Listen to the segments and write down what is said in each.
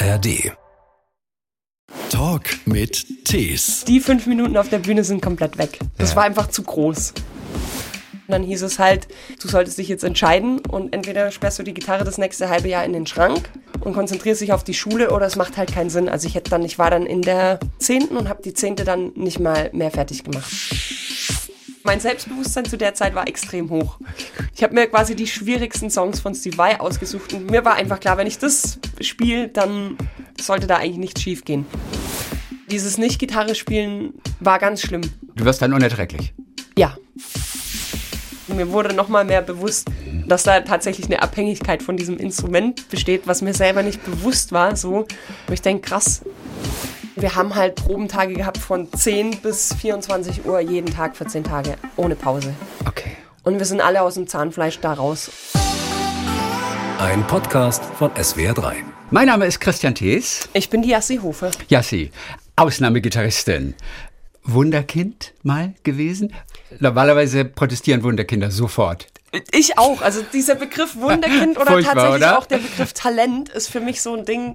ARD. Talk mit Tees. Die fünf Minuten auf der Bühne sind komplett weg. Das Ja. war einfach zu groß. Und dann hieß es halt, du solltest dich jetzt entscheiden und entweder sperrst du die Gitarre das nächste halbe Jahr in den Schrank und konzentrierst dich auf die Schule oder es macht halt keinen Sinn. Also ich hätte dann, ich war dann in der zehnten und habe die zehnte dann nicht mal mehr fertig gemacht. Mein Selbstbewusstsein zu der Zeit war extrem hoch. Ich habe mir quasi die schwierigsten Songs von Steve Vai ausgesucht und mir war einfach klar, wenn ich das spiele, dann sollte da eigentlich nichts schief gehen. Dieses Nicht-Gitarre spielen war ganz schlimm. Du wirst dann unerträglich. Ja. Mir wurde nochmal mehr bewusst, dass da tatsächlich eine Abhängigkeit von diesem Instrument besteht, was mir selber nicht bewusst war. So, wo ich denke, krass. Wir haben halt Probentage gehabt von 10 bis 24 Uhr jeden Tag für 10 Tage, ohne Pause. Okay. Und wir sind alle aus dem Zahnfleisch da raus. Ein Podcast von SWR3. Mein Name ist Christian Thees. Ich bin die Jassi Hofe. Jassi, Ausnahmegitarristin. Wunderkind mal gewesen? Normalerweise protestieren Wunderkinder sofort. Ich auch. Also dieser Begriff Wunderkind oder Furchtbar, tatsächlich oder? auch der Begriff Talent ist für mich so ein Ding.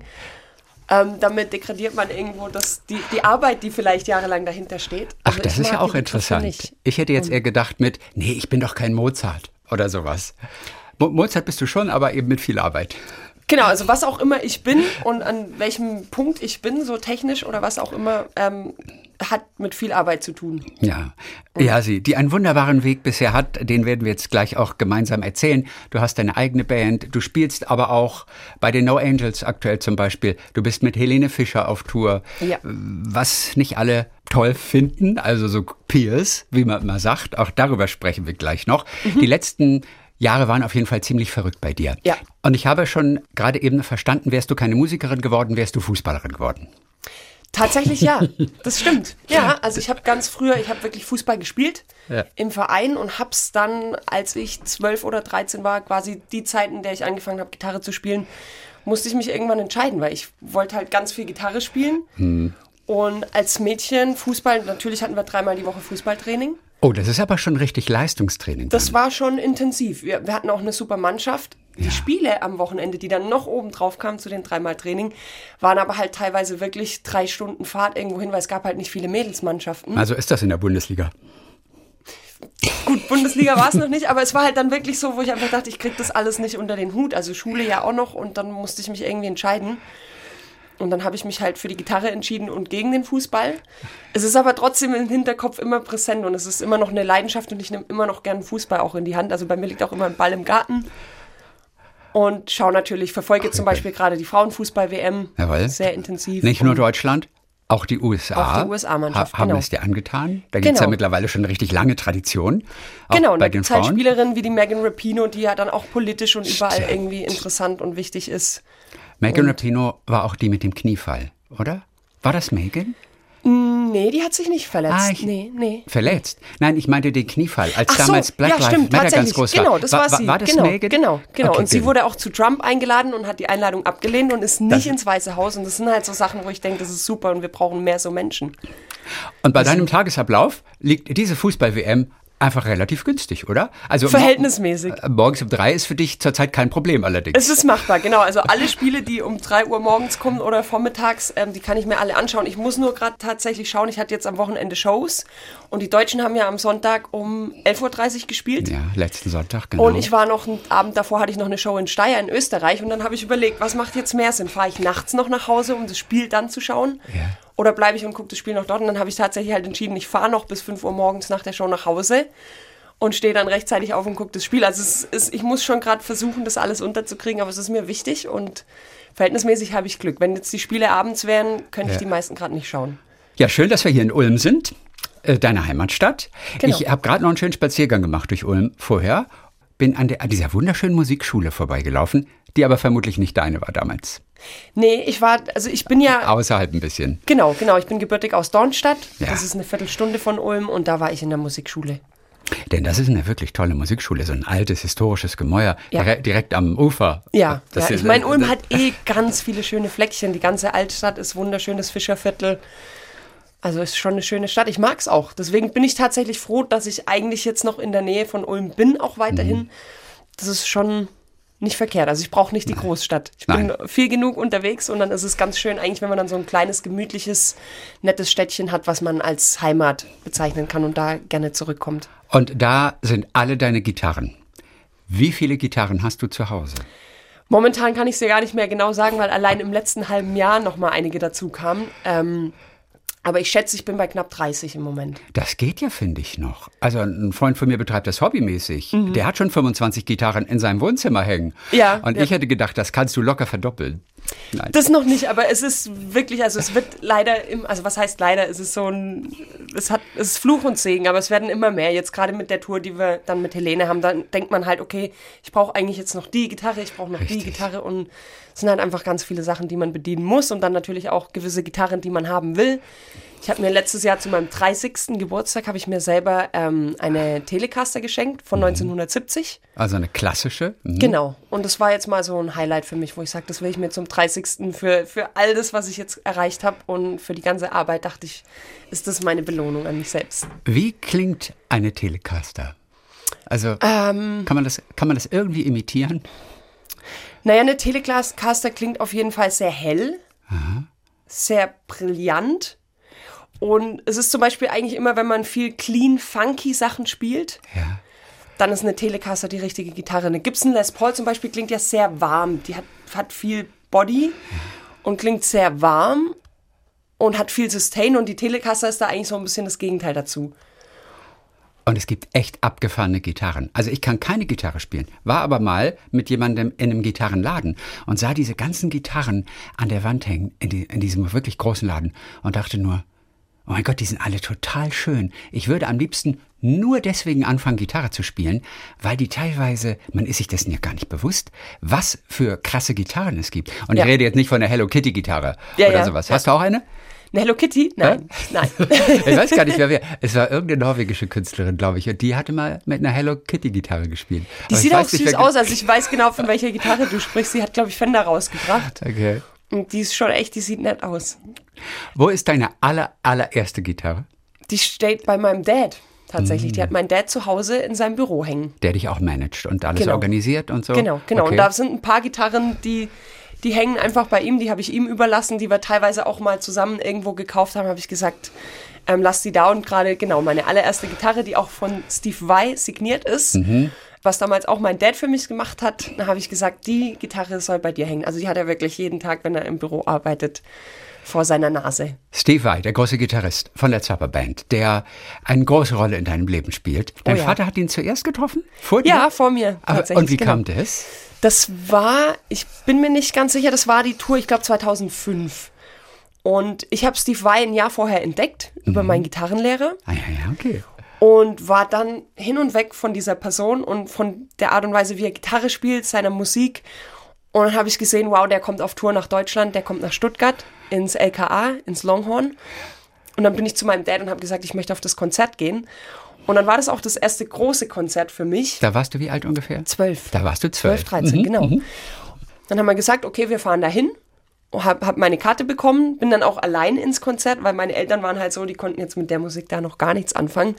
Ähm, damit degradiert man irgendwo das, die, die Arbeit, die vielleicht jahrelang dahinter steht. Ach, Also das ist ja auch interessant. Ich hätte jetzt eher gedacht mit, nee, ich bin doch kein Mozart oder sowas. Mo Mozart bist du schon, aber eben mit viel Arbeit. Genau, also was auch immer ich bin und an welchem Punkt ich bin, so technisch oder was auch immer, ähm, hat mit viel Arbeit zu tun. Ja, ja, sie, die einen wunderbaren Weg bisher hat, den werden wir jetzt gleich auch gemeinsam erzählen. Du hast deine eigene Band, du spielst aber auch bei den No Angels aktuell zum Beispiel. Du bist mit Helene Fischer auf Tour, Ja. was nicht alle toll finden, also so Peers, wie man immer sagt. Auch darüber sprechen wir gleich noch. Die letzten Jahre waren auf jeden Fall ziemlich verrückt bei dir. Ja. Und ich habe schon gerade eben verstanden, wärst du keine Musikerin geworden, wärst du Fußballerin geworden. Tatsächlich ja, das stimmt. Ja, also ich habe ganz früher, ich habe wirklich Fußball gespielt Ja. im Verein und hab's dann, als ich 12 oder 13 war, quasi die Zeit, in der ich angefangen habe, Gitarre zu spielen, musste ich mich irgendwann entscheiden, weil ich wollte halt ganz viel Gitarre spielen. Und als Mädchen Fußball, natürlich hatten wir dreimal die Woche Fußballtraining. Oh, das ist aber schon richtig Leistungstraining. Das war schon intensiv. Wir, wir hatten auch eine super Mannschaft. Die Spiele am Wochenende, die dann noch oben drauf kamen zu den dreimal Training, waren aber halt teilweise wirklich drei Stunden Fahrt irgendwo hin, weil es gab halt nicht viele Mädelsmannschaften. also ist das in der Bundesliga. Gut, Bundesliga war es noch nicht, aber es war halt dann wirklich so, wo ich einfach dachte, ich krieg das alles nicht unter den Hut. Also Schule ja auch noch und dann musste ich mich irgendwie entscheiden. Und dann habe ich mich halt für die Gitarre entschieden und gegen den Fußball. Es ist aber trotzdem im Hinterkopf immer präsent und es ist immer noch eine Leidenschaft und ich nehme immer noch gern Fußball auch in die Hand. Also bei mir liegt auch immer ein Ball im Garten. Und schaue natürlich, verfolge zum Beispiel gerade die Frauenfußball-WM sehr intensiv. Nicht nur Deutschland, auch die USA. Auch die USA-Mannschaft, ha haben genau. es dir angetan. Da gibt es Genau. ja mittlerweile schon eine richtig lange Tradition. Genau, und bei da den gibt es halt. Spielerinnen wie die Megan Rapino, die ja dann auch politisch und überall Stimmt. irgendwie interessant und wichtig ist. Megan Rapinoe war auch die mit dem Kniefall, oder? War das Megan? Nee, die hat sich nicht verletzt. Ah, ich- nee, nee. Verletzt? Nein, ich meinte den Kniefall, als Ach so, damals Black ja, Lives stimmt, Matter ganz groß genau, war. das war, war, sie. war das genau, Megan? Genau, genau. Okay, und sie gut. wurde auch zu Trump eingeladen und hat die Einladung abgelehnt und ist nicht Das- ins Weiße Haus. Und das sind halt so Sachen, wo ich denke, das ist super und wir brauchen mehr so Menschen. Und bei deinem Tagesablauf liegt diese Fußball-WM einfach relativ günstig, oder? Also Verhältnismäßig. Äh, Morgens um drei ist für dich zurzeit kein Problem allerdings. Es ist machbar, genau. Also alle Spiele, die um 3 Uhr morgens kommen oder vormittags, ähm, die kann ich mir alle anschauen. Ich muss nur gerade tatsächlich schauen, ich hatte jetzt am Wochenende Shows und die Deutschen haben ja am Sonntag um 11.30 Uhr gespielt. ja, letzten Sonntag, genau. Und ich war noch, einen Abend davor hatte ich noch eine Show in Steyr in Österreich und dann habe ich überlegt, was macht jetzt mehr Sinn? Fahre ich nachts noch nach Hause, um das Spiel dann zu schauen? Ja. Oder bleibe ich und gucke das Spiel noch dort? Und dann habe ich tatsächlich halt entschieden, ich fahre noch bis 5 Uhr morgens nach der Show nach Hause und stehe dann rechtzeitig auf und gucke das Spiel. Also es ist, ich muss schon gerade versuchen, das alles unterzukriegen, aber es ist mir wichtig und verhältnismäßig habe ich Glück. Wenn jetzt die Spiele abends wären, könnte ich Ja. die meisten gerade nicht schauen. Ja, schön, dass wir hier in Ulm sind, äh, deiner Heimatstadt. Genau. Ich habe gerade noch einen schönen Spaziergang gemacht durch Ulm vorher, bin an, der, an dieser wunderschönen Musikschule vorbeigelaufen, die aber vermutlich nicht deine war damals. Nee, ich war, also ich bin ja Außerhalb ein bisschen. Genau, genau. Ich bin gebürtig aus Dornstadt. Ja. Das ist eine Viertelstunde von Ulm und da war ich in der Musikschule. Denn das ist eine wirklich tolle Musikschule, so ein altes historisches Gemäuer, Ja. dire direkt am Ufer. Ja, Das ja ist- ich meine, Ulm das- hat eh ganz viele schöne Fleckchen. Die ganze Altstadt ist wunderschönes Fischerviertel. Also ist schon eine schöne Stadt. Ich mag's auch. Deswegen bin ich tatsächlich froh, dass ich eigentlich jetzt noch in der Nähe von Ulm bin, auch weiterhin. Mhm. Das ist schon nicht verkehrt. Also ich brauche nicht die Großstadt. Ich bin Nein. viel genug unterwegs und dann ist es ganz schön, eigentlich, wenn man dann so ein kleines, gemütliches, nettes Städtchen hat, was man als Heimat bezeichnen kann und da gerne zurückkommt. Und da sind alle deine Gitarren. Wie viele Gitarren hast du zu Hause? Momentan kann ich es dir gar nicht mehr genau sagen, weil allein im letzten halben Jahr noch mal einige dazu kamen. Ähm, aber ich schätze, ich bin bei knapp 30 im Moment. Das geht ja, finde ich noch. Also ein Freund von mir betreibt das hobbymäßig. Der hat schon 25 Gitarren in seinem Wohnzimmer hängen. Mhm. Ja, Und ja. ich hätte gedacht, das kannst du locker verdoppeln. Nein. Das noch nicht, aber es ist wirklich, also es wird leider, im, also was heißt leider, es ist so ein, es hat, es ist Fluch und Segen, aber es werden immer mehr. Jetzt gerade mit der Tour, die wir dann mit Helene haben, dann denkt man halt, okay, ich brauche eigentlich jetzt noch die Gitarre, ich brauche noch die Richtig. Gitarre und es sind halt einfach ganz viele Sachen, die man bedienen muss und dann natürlich auch gewisse Gitarren, die man haben will. Ich habe mir letztes Jahr zu meinem 30. Geburtstag habe ich mir selber ähm, eine Telecaster geschenkt von 1970. Also eine klassische. Mhm. Genau. Und das war jetzt mal so ein Highlight für mich, wo ich sage, das will ich mir zum 30. für, für all das, was ich jetzt erreicht habe und für die ganze Arbeit, dachte ich, ist das meine Belohnung an mich selbst. Wie klingt eine Telecaster? Also Ähm. kann, man das, kann man das irgendwie imitieren? Naja, eine Telecaster klingt auf jeden Fall sehr hell, sehr brillant. Und es ist zum Beispiel eigentlich immer, wenn man viel clean, funky Sachen spielt, Ja. dann ist eine Telecaster die richtige Gitarre. Eine Gibson Les Paul zum Beispiel klingt ja sehr warm. Die hat, hat viel Body und klingt sehr warm und hat viel Sustain. Und die Telecaster ist da eigentlich so ein bisschen das Gegenteil dazu. Und es gibt echt abgefahrene Gitarren. Also ich kann keine Gitarre spielen, war aber mal mit jemandem in einem Gitarrenladen und sah diese ganzen Gitarren an der Wand hängen, in, die, in diesem wirklich großen Laden und dachte nur, oh mein Gott, die sind alle total schön. Ich würde am liebsten nur deswegen anfangen, Gitarre zu spielen, weil die teilweise, man ist sich dessen ja gar nicht bewusst, was für krasse Gitarren es gibt. Und Ja. ich rede jetzt nicht von der Hello Kitty Gitarre Ja, oder ja, sowas. Hast du auch eine? Eine Hello Kitty? Nein, nein. Ich weiß gar nicht mehr wer. Es war irgendeine norwegische Künstlerin, glaube ich. Und die hatte mal mit einer Hello Kitty Gitarre gespielt. Die Aber sieht auch nicht, süß wer- aus. Also ich weiß genau, von welcher Gitarre du sprichst. Sie hat, glaube ich, Fender rausgebracht. Okay. Und die ist schon echt, die sieht nett aus. Wo ist deine aller, allererste Gitarre, Die steht bei meinem Dad tatsächlich. Die Mm. hat mein Dad zu Hause in seinem Büro hängen. der dich auch managt und alles Genau. organisiert und so? Genau, genau. Okay. Und da sind ein paar Gitarren, die, die hängen einfach bei ihm, die habe ich ihm überlassen, die wir teilweise auch mal zusammen irgendwo gekauft haben, habe ich gesagt, ähm, lass die da und gerade, genau, meine allererste Gitarre, die auch von Steve Vai signiert ist, Mhm. was damals auch mein Dad für mich gemacht hat, da habe ich gesagt, die Gitarre soll bei dir hängen. Also die hat er wirklich jeden Tag, wenn er im Büro arbeitet, vor seiner Nase. Steve Vai, der große Gitarrist von der Zappa Band, der eine große Rolle in deinem Leben spielt. Dein Oh ja. Vater hat ihn zuerst getroffen? Vor dir? Ja, vor mir Aber, und wie genau. kam das? Das war, ich bin mir nicht ganz sicher, das war die Tour, ich glaube 2005. Und ich habe Steve Vai ein Jahr vorher entdeckt über meinen Gitarrenlehrer Ah, ja, ja, okay. und war dann hin und weg von dieser Person und von der Art und Weise, wie er Gitarre spielt, seiner Musik. Und dann habe ich gesehen, wow, der kommt auf Tour nach Deutschland, der kommt nach Stuttgart ins LKA, ins Longhorn. Und dann bin ich zu meinem Dad und habe gesagt, ich möchte auf das Konzert gehen. Und dann war das auch das erste große Konzert für mich. Da warst du wie alt ungefähr? Zwölf. Da warst du zwölf. 12, 13, Mhm, genau. mhm. Dann haben wir gesagt, okay, wir fahren dahin. Hab, hab meine Karte bekommen, bin dann auch allein ins Konzert, weil meine Eltern waren halt so, die konnten jetzt mit der Musik da noch gar nichts anfangen.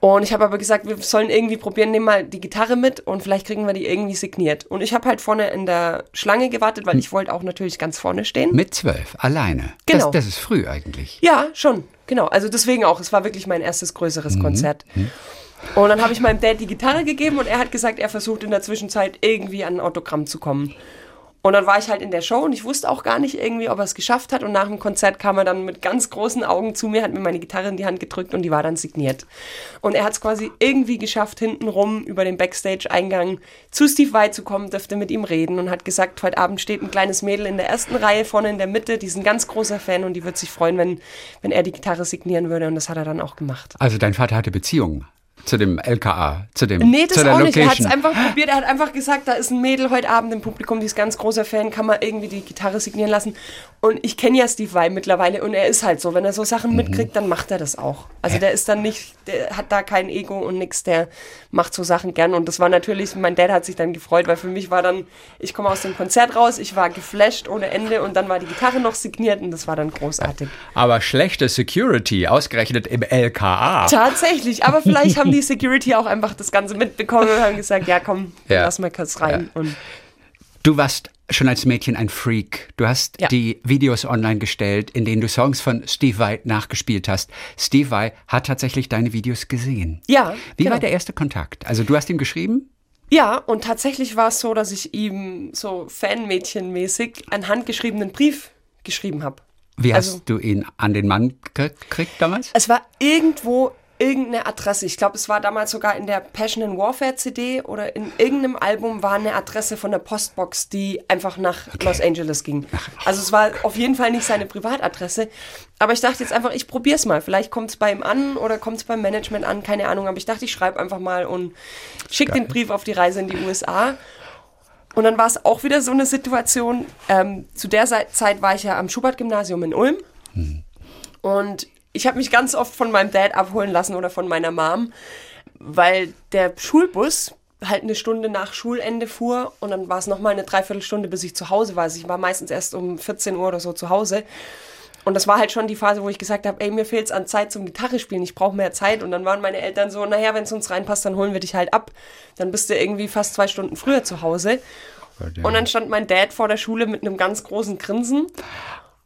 Und ich habe aber gesagt, wir sollen irgendwie probieren, nehmen mal die Gitarre mit und vielleicht kriegen wir die irgendwie signiert. Und ich habe halt vorne in der Schlange gewartet, weil ich wollte auch natürlich ganz vorne stehen. Mit zwölf, alleine. Genau. Das, das ist früh eigentlich. Ja, schon, genau. Also deswegen auch, es war wirklich mein erstes größeres Konzert. Und dann habe ich meinem Dad die Gitarre gegeben und er hat gesagt, er versucht in der Zwischenzeit irgendwie an ein Autogramm zu kommen. Und dann war ich halt in der Show und ich wusste auch gar nicht irgendwie, ob er es geschafft hat. Und nach dem Konzert kam er dann mit ganz großen Augen zu mir, hat mir meine Gitarre in die Hand gedrückt und die war dann signiert. Und er hat es quasi irgendwie geschafft, hintenrum über den Backstage-Eingang zu Steve Vai zu kommen, dürfte mit ihm reden und hat gesagt, heute Abend steht ein kleines Mädel in der ersten Reihe vorne in der Mitte, die ist ein ganz großer Fan und die wird sich freuen, wenn, wenn er die Gitarre signieren würde. Und das hat er dann auch gemacht. Also dein Vater hatte Beziehungen zu dem LKA, zu dem Nee, das zu der auch nicht. Er hat es Location. einfach probiert. Er hat einfach gesagt, da ist ein Mädel heute Abend im Publikum, die ist ganz großer Fan, kann man irgendwie die Gitarre signieren lassen. Und ich kenne ja Steve Vai mittlerweile und er ist halt so, wenn er so Sachen mitkriegt, dann macht er das auch. Also der ist dann nicht, der hat da kein Ego und nix, der macht so Sachen gern. Und das war natürlich, mein Dad hat sich dann gefreut, weil für mich war dann, ich komme aus dem Konzert raus, ich war geflasht ohne Ende und dann war die Gitarre noch signiert und das war dann großartig. Aber schlechte Security, ausgerechnet im LKA. Tatsächlich, aber vielleicht haben haben die Security auch einfach das Ganze mitbekommen und haben gesagt, ja komm, Ja. lass mal kurz rein. Und Du warst schon als Mädchen ein Freak. Du hast Ja. die Videos online gestellt, in denen du Songs von Steve Vai nachgespielt hast. Steve Vai hat tatsächlich deine Videos gesehen. ja, Wie genau. war der erste Kontakt? Also du hast ihm geschrieben? Ja, und tatsächlich war es so, dass ich ihm so Fanmädchenmäßig einen handgeschriebenen Brief geschrieben habe. Wie Also- hast du ihn an den Mann gekriegt damals? Es war irgendwo irgendeine Adresse. Ich glaube, es war damals sogar in der Passion and Warfare CD oder in irgendeinem Album war eine Adresse von der Postbox, die einfach nach Los Angeles ging. Also es war auf jeden Fall nicht seine Privatadresse. Aber ich dachte jetzt einfach, ich probiere es mal. Vielleicht kommt es bei ihm an oder kommt es beim Management an, keine Ahnung. Aber ich dachte, ich schreibe einfach mal und schicke den Brief auf die Reise in die USA. Und dann war es auch wieder so eine Situation. Ähm, zu der Zeit war ich ja am Schubert-Gymnasium in Ulm. Und ich habe mich ganz oft von meinem Dad abholen lassen oder von meiner Mom, weil der Schulbus halt eine Stunde nach Schulende fuhr und dann war es nochmal eine Dreiviertelstunde, bis ich zu Hause war. Also ich war meistens erst um 14 Uhr oder so zu Hause. Und das war halt schon die Phase, wo ich gesagt habe, ey, mir fehlt es an Zeit zum Gitarre spielen, ich brauche mehr Zeit. Und dann waren meine Eltern so, naja, wenn es uns reinpasst, dann holen wir dich halt ab. Dann bist du irgendwie fast zwei Stunden früher zu Hause. Und dann stand mein Dad vor der Schule mit einem ganz großen Grinsen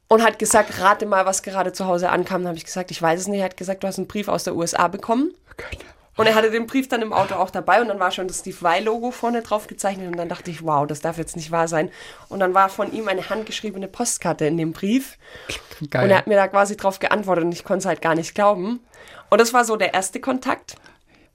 und hat gesagt, rate mal, was gerade zu Hause ankam. Dann habe ich gesagt, ich weiß es nicht. Er hat gesagt, du hast einen Brief aus der USA bekommen. Und er hatte den Brief dann im Auto auch dabei und dann war schon das Steve Vai-Logo vorne drauf gezeichnet und dann dachte ich, wow, das darf jetzt nicht wahr sein. Und dann war von ihm eine handgeschriebene Postkarte in dem Brief Geil. und er hat mir da quasi drauf geantwortet und ich konnte es halt gar nicht glauben. Und das war so der erste Kontakt.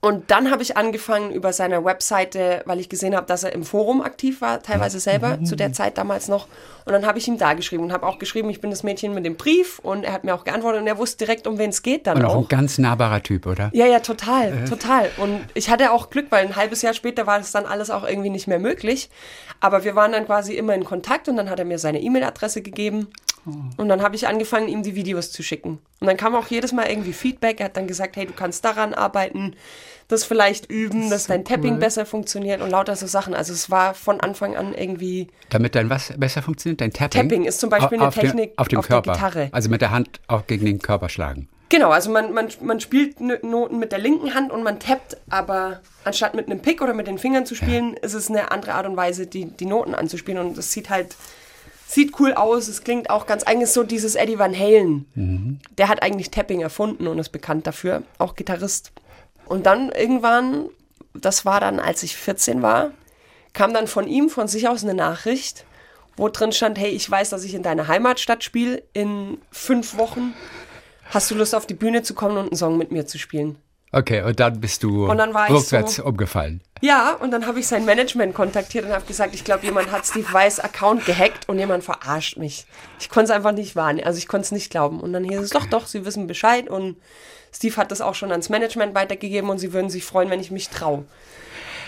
Und dann habe ich angefangen über seine Webseite, weil ich gesehen habe, dass er im Forum aktiv war, teilweise selber, zu der Zeit damals noch. Und dann habe ich ihm da geschrieben und habe auch geschrieben, ich bin das Mädchen mit dem Brief und er hat mir auch geantwortet und er wusste direkt, um wen es geht dann Und auch ein ganz nahbarer Typ, oder? Ja, ja, total, total. Und ich hatte auch Glück, weil ein halbes Jahr später war das dann alles auch irgendwie nicht mehr möglich. Aber wir waren dann quasi immer in Kontakt und dann hat er mir seine E-Mail-Adresse gegeben. Und dann habe ich angefangen, ihm die Videos zu schicken. Und dann kam auch jedes Mal irgendwie Feedback. Er hat dann gesagt, hey, du kannst daran arbeiten, das vielleicht üben, dass dein Tapping besser funktioniert und lauter so Sachen. Also es war von Anfang an irgendwie Damit dein was besser funktioniert? Dein Tapping? Tapping ist zum Beispiel eine auf dem- Technik auf, dem auf der Körper. Gitarre. Also mit der Hand auch gegen den Körper schlagen. Genau, also man, man, man spielt Noten mit der linken Hand und man tappt, aber anstatt mit einem Pick oder mit den Fingern zu spielen, ist es eine andere Art und Weise, die, die Noten anzuspielen. Und es sieht halt, sieht cool aus, es klingt auch ganz eigentlich so dieses Eddie Van Halen. Der hat eigentlich Tapping erfunden und ist bekannt dafür, auch Gitarrist. Und dann irgendwann, das war dann, als ich 14 war, kam dann von ihm von sich aus eine Nachricht, wo drin stand, hey, ich weiß, dass ich in deiner Heimatstadt spiele in fünf Wochen. Hast du Lust auf die Bühne zu kommen und einen Song mit mir zu spielen? Okay, und dann bist du Und dann war ich rückwärts so- umgefallen. Ja, und dann habe ich sein Management kontaktiert und habe gesagt, ich glaube, jemand hat Steve Weiss Account gehackt und jemand verarscht mich. Ich konnte es einfach nicht wahrnehmen, also ich konnte es nicht glauben. Und dann hieß es, doch, doch, sie wissen Bescheid und Steve hat das auch schon ans Management weitergegeben und sie würden sich freuen, wenn ich mich traue.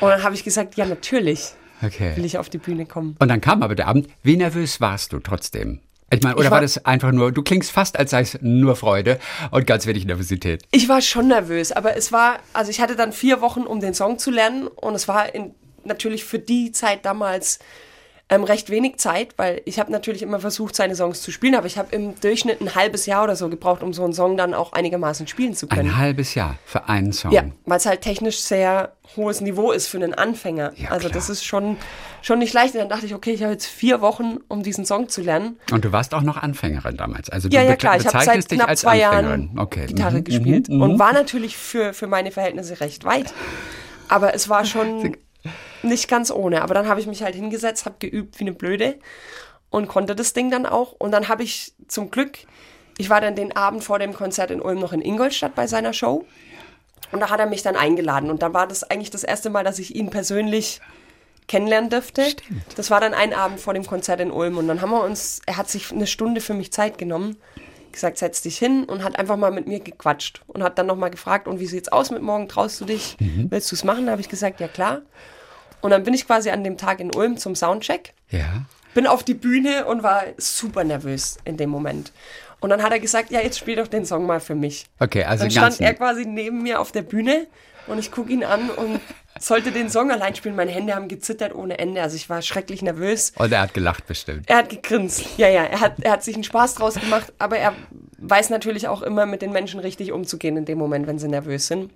Und dann habe ich gesagt, ja, natürlich will Okay. ich auf die Bühne kommen. Und dann kam aber der Abend. Wie nervös warst du trotzdem? Ich meine, oder Ich war, war- das einfach nur, du klingst fast, als sei es nur Freude und ganz wenig Nervosität. Ich war schon nervös, aber es war, also ich hatte dann vier Wochen, um den Song zu lernen und es war in, natürlich für die Zeit damals ähm, recht wenig Zeit, weil ich habe natürlich immer versucht, seine Songs zu spielen, aber ich habe im Durchschnitt ein halbes Jahr oder so gebraucht, um so einen Song dann auch einigermaßen spielen zu können. Ein halbes Jahr für einen Song. Ja, weil es halt technisch sehr hohes Niveau ist für einen Anfänger. Ja, also klar. das ist schon, schon nicht leicht. Und dann dachte ich, okay, ich habe jetzt vier Wochen, um diesen Song zu lernen. Und du warst auch noch Anfängerin damals. Also Ja, du ja, be- klar. Ich habe seit knapp zwei. Jahren okay. Gitarre mhm, gespielt mhm, und mhm. war natürlich für, für meine Verhältnisse recht weit. Aber es war schon nicht ganz ohne. Aber dann habe ich mich halt hingesetzt, habe geübt wie eine Blöde und konnte das Ding dann auch. Und dann habe ich zum Glück, ich war dann den Abend vor dem Konzert in Ulm noch in Ingolstadt bei seiner Show. Und da hat er mich dann eingeladen. Und dann war das eigentlich das erste Mal, dass ich ihn persönlich kennenlernen dürfte. Das war dann ein Abend vor dem Konzert in Ulm. Und dann haben wir uns, er hat sich eine Stunde für mich Zeit genommen, gesagt, setz dich hin und hat einfach mal mit mir gequatscht. Und hat dann nochmal gefragt, und wie sieht's aus mit morgen? Traust du dich? Willst du es machen? Da habe ich gesagt, ja klar. Und dann bin ich quasi an dem Tag in Ulm zum Soundcheck Ja. bin auf die Bühne und war super nervös in dem Moment. Und dann hat er gesagt, ja, jetzt spiel doch den Song mal für mich. Okay, also Dann stand er quasi neben mir auf der Bühne und ich gucke ihn an und sollte den Song allein spielen. Meine Hände haben gezittert ohne Ende. Also ich war schrecklich nervös. und er hat gelacht bestimmt. Er hat gegrinst. Ja, ja, er hat, er hat sich einen Spaß draus gemacht, aber er weiß natürlich auch immer, mit den Menschen richtig umzugehen in dem Moment, wenn sie nervös sind.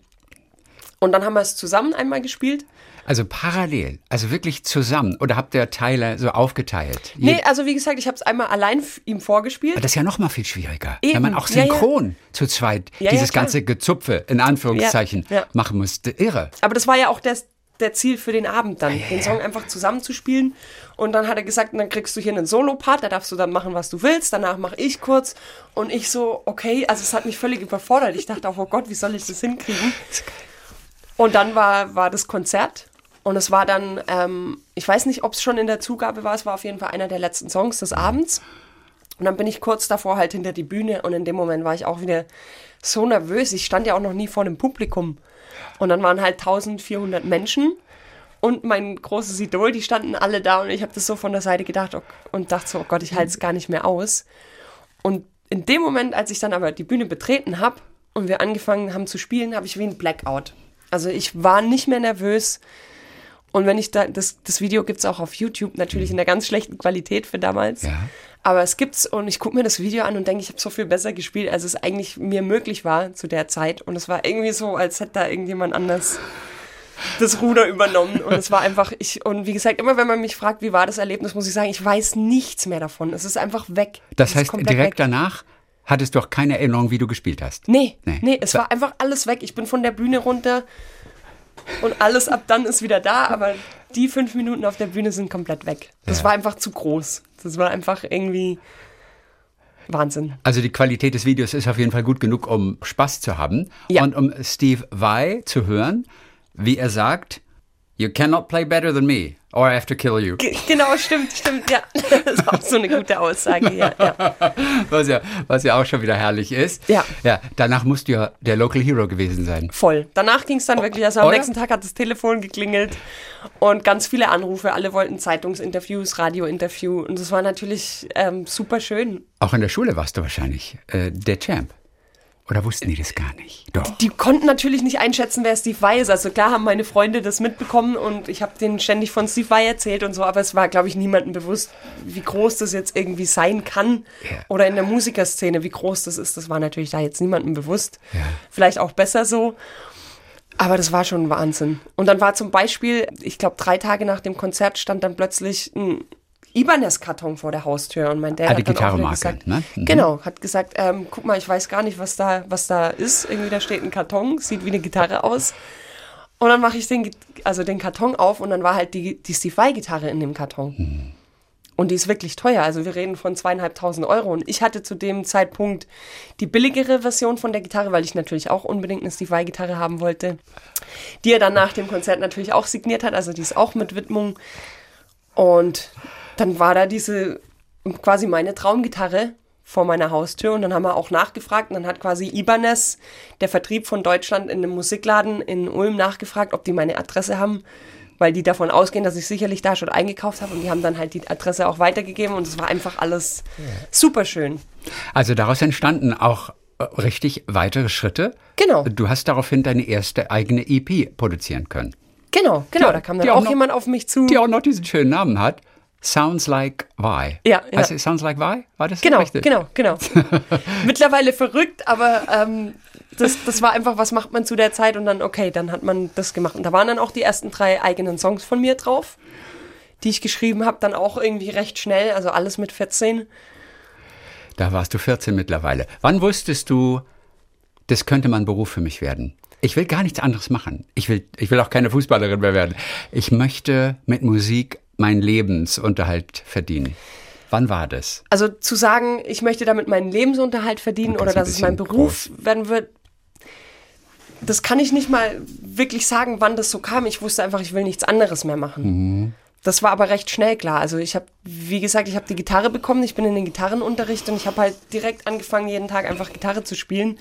Und dann haben wir es zusammen einmal gespielt. Also parallel, also wirklich zusammen. Oder habt ihr Teile so aufgeteilt? Nee, also wie gesagt, ich habe es einmal allein ihm vorgespielt. Das ist ja noch mal viel schwieriger, Eben. wenn man auch Ja, ja. synchron zu zweit Ja, ja, dieses ganze Gezupfe in Anführungszeichen Ja, ja. machen musste. Irre. Aber das war ja auch der, der Ziel für den Abend dann, ja, den ja. Song einfach zusammenzuspielen. Und dann hat er gesagt, dann kriegst du hier einen Solo-Part, da darfst du dann machen, was du willst. Danach mache ich kurz. Und ich so, okay, also es hat mich völlig überfordert. Ich dachte auch, oh Gott, wie soll ich das hinkriegen? Und dann war, war das Konzert. Und es war dann, ähm, ich weiß nicht, ob es schon in der Zugabe war, es war auf jeden Fall einer der letzten Songs des Abends. Und dann bin ich kurz davor halt hinter die Bühne und in dem Moment war ich auch wieder so nervös. Ich stand ja auch noch nie vor einem Publikum. Und dann waren halt 1400 Menschen und mein großes Idol, die standen alle da und ich habe das so von der Seite gedacht und dachte so, oh Gott, ich halte es gar nicht mehr aus. Und in dem Moment, als ich dann aber die Bühne betreten habe und wir angefangen haben zu spielen, habe ich wie ein Blackout. Also ich war nicht mehr nervös. Und wenn ich da, das, das Video gibt es auch auf YouTube, natürlich in der ganz schlechten Qualität für damals. Ja. Aber es gibt's und ich gucke mir das Video an und denke, ich habe so viel besser gespielt, als es eigentlich mir möglich war zu der Zeit. Und es war irgendwie so, als hätte da irgendjemand anders das Ruder übernommen. Und es war einfach, ich, und wie gesagt, immer wenn man mich fragt, wie war das Erlebnis, muss ich sagen, ich weiß nichts mehr davon. Es ist einfach weg. Das Es heißt, direkt weg. danach hattest du auch keine Erinnerung, wie du gespielt hast. Nee, Nee. nee, es war einfach alles weg. Ich bin von der Bühne runter und alles ab dann ist wieder da, aber die fünf Minuten auf der Bühne sind komplett weg. Das Ja. war einfach zu groß. Das war einfach irgendwie Wahnsinn. Also die Qualität des Videos ist auf jeden Fall gut genug, um Spaß zu haben Ja. und um Steve Vai zu hören, wie er sagt, You cannot play better than me, or I have to kill you. Ge- Genau, stimmt, stimmt, ja. Das ist auch so eine gute Aussage, ja. ja. Was ja, was ja auch schon wieder herrlich ist. Ja. ja. Danach musst du ja der Local Hero gewesen sein. Voll. Danach ging es dann wirklich, also am oder? nächsten Tag hat das Telefon geklingelt und ganz viele Anrufe. Alle wollten Zeitungsinterviews, Radiointerview und das war natürlich ähm, super schön. Auch in der Schule warst du wahrscheinlich äh, der Champ. Oder wussten die das gar nicht? Doch. Die konnten natürlich nicht einschätzen, wer Steve Vai ist. Also klar haben meine Freunde das mitbekommen und ich habe denen ständig von Steve Vai erzählt und so, aber es war, glaube ich, niemandem bewusst, wie groß das jetzt irgendwie sein kann. Ja. Oder in der Musikerszene, wie groß das ist. Das war natürlich da jetzt niemandem bewusst. Ja. Vielleicht auch besser so. Aber das war schon ein Wahnsinn. Und dann war zum Beispiel, ich glaube, drei Tage nach dem Konzert stand dann plötzlich ein Ibanez-Karton vor der Haustür und mein Dad Ah, die hat dann auch wieder Gitarrenmarke, gesagt, ne? Mhm. genau, hat gesagt, ähm, guck mal, ich weiß gar nicht, was da, was da ist. Irgendwie da steht ein Karton, sieht wie eine Gitarre aus. Und dann mache ich den, also den Karton auf und dann war halt die, die Steve Vai-Gitarre in dem Karton. Mhm. Und die ist wirklich teuer. Also wir reden von zweieinhalbtausend Euro. Und ich hatte zu dem Zeitpunkt die billigere Version von der Gitarre, weil ich natürlich auch unbedingt eine Steve Vai-Gitarre haben wollte. Die er dann nach dem Konzert natürlich auch signiert hat. Also die ist auch mit Widmung. Und dann war da diese quasi meine Traumgitarre vor meiner Haustür und dann haben wir auch nachgefragt und dann hat quasi Ibanez, der Vertrieb von Deutschland in einem Musikladen in Ulm nachgefragt, ob die meine Adresse haben, weil die davon ausgehen, dass ich sicherlich da schon eingekauft habe und die haben dann halt die Adresse auch weitergegeben und es war einfach alles super schön. Also daraus entstanden auch äh, richtig weitere Schritte. Genau. Du hast daraufhin deine erste eigene EP produzieren können. Genau, genau, Ja, da kam dann auch auch noch- jemand auf mich zu. Die auch noch diesen schönen Namen hat. Sounds Like Why. Ja, ja. Es Sounds Like Why? War das Genau, richtig? genau, genau. Mittlerweile verrückt, aber ähm, das, das war einfach, was macht man zu der Zeit und dann, okay, dann hat man das gemacht. Und da waren dann auch die ersten drei eigenen Songs von mir drauf, die ich geschrieben habe, dann auch irgendwie recht schnell, also alles mit 14. Da warst du 14 mittlerweile. Wann wusstest du, das könnte mal ein Beruf für mich werden? Ich will gar nichts anderes machen. Ich will, ich will auch keine Fußballerin mehr werden. Ich möchte mit Musik meinen Lebensunterhalt verdienen. Wann war das? Also zu sagen, ich möchte damit meinen Lebensunterhalt verdienen oder dass es mein Beruf werden wird, das kann ich nicht mal wirklich sagen, wann das so kam. Ich wusste einfach, ich will nichts anderes mehr machen. Das war aber recht schnell klar. Also ich habe, wie gesagt, ich habe die Gitarre bekommen, ich bin in den Gitarrenunterricht und ich habe halt direkt angefangen, jeden Tag einfach Gitarre zu spielen.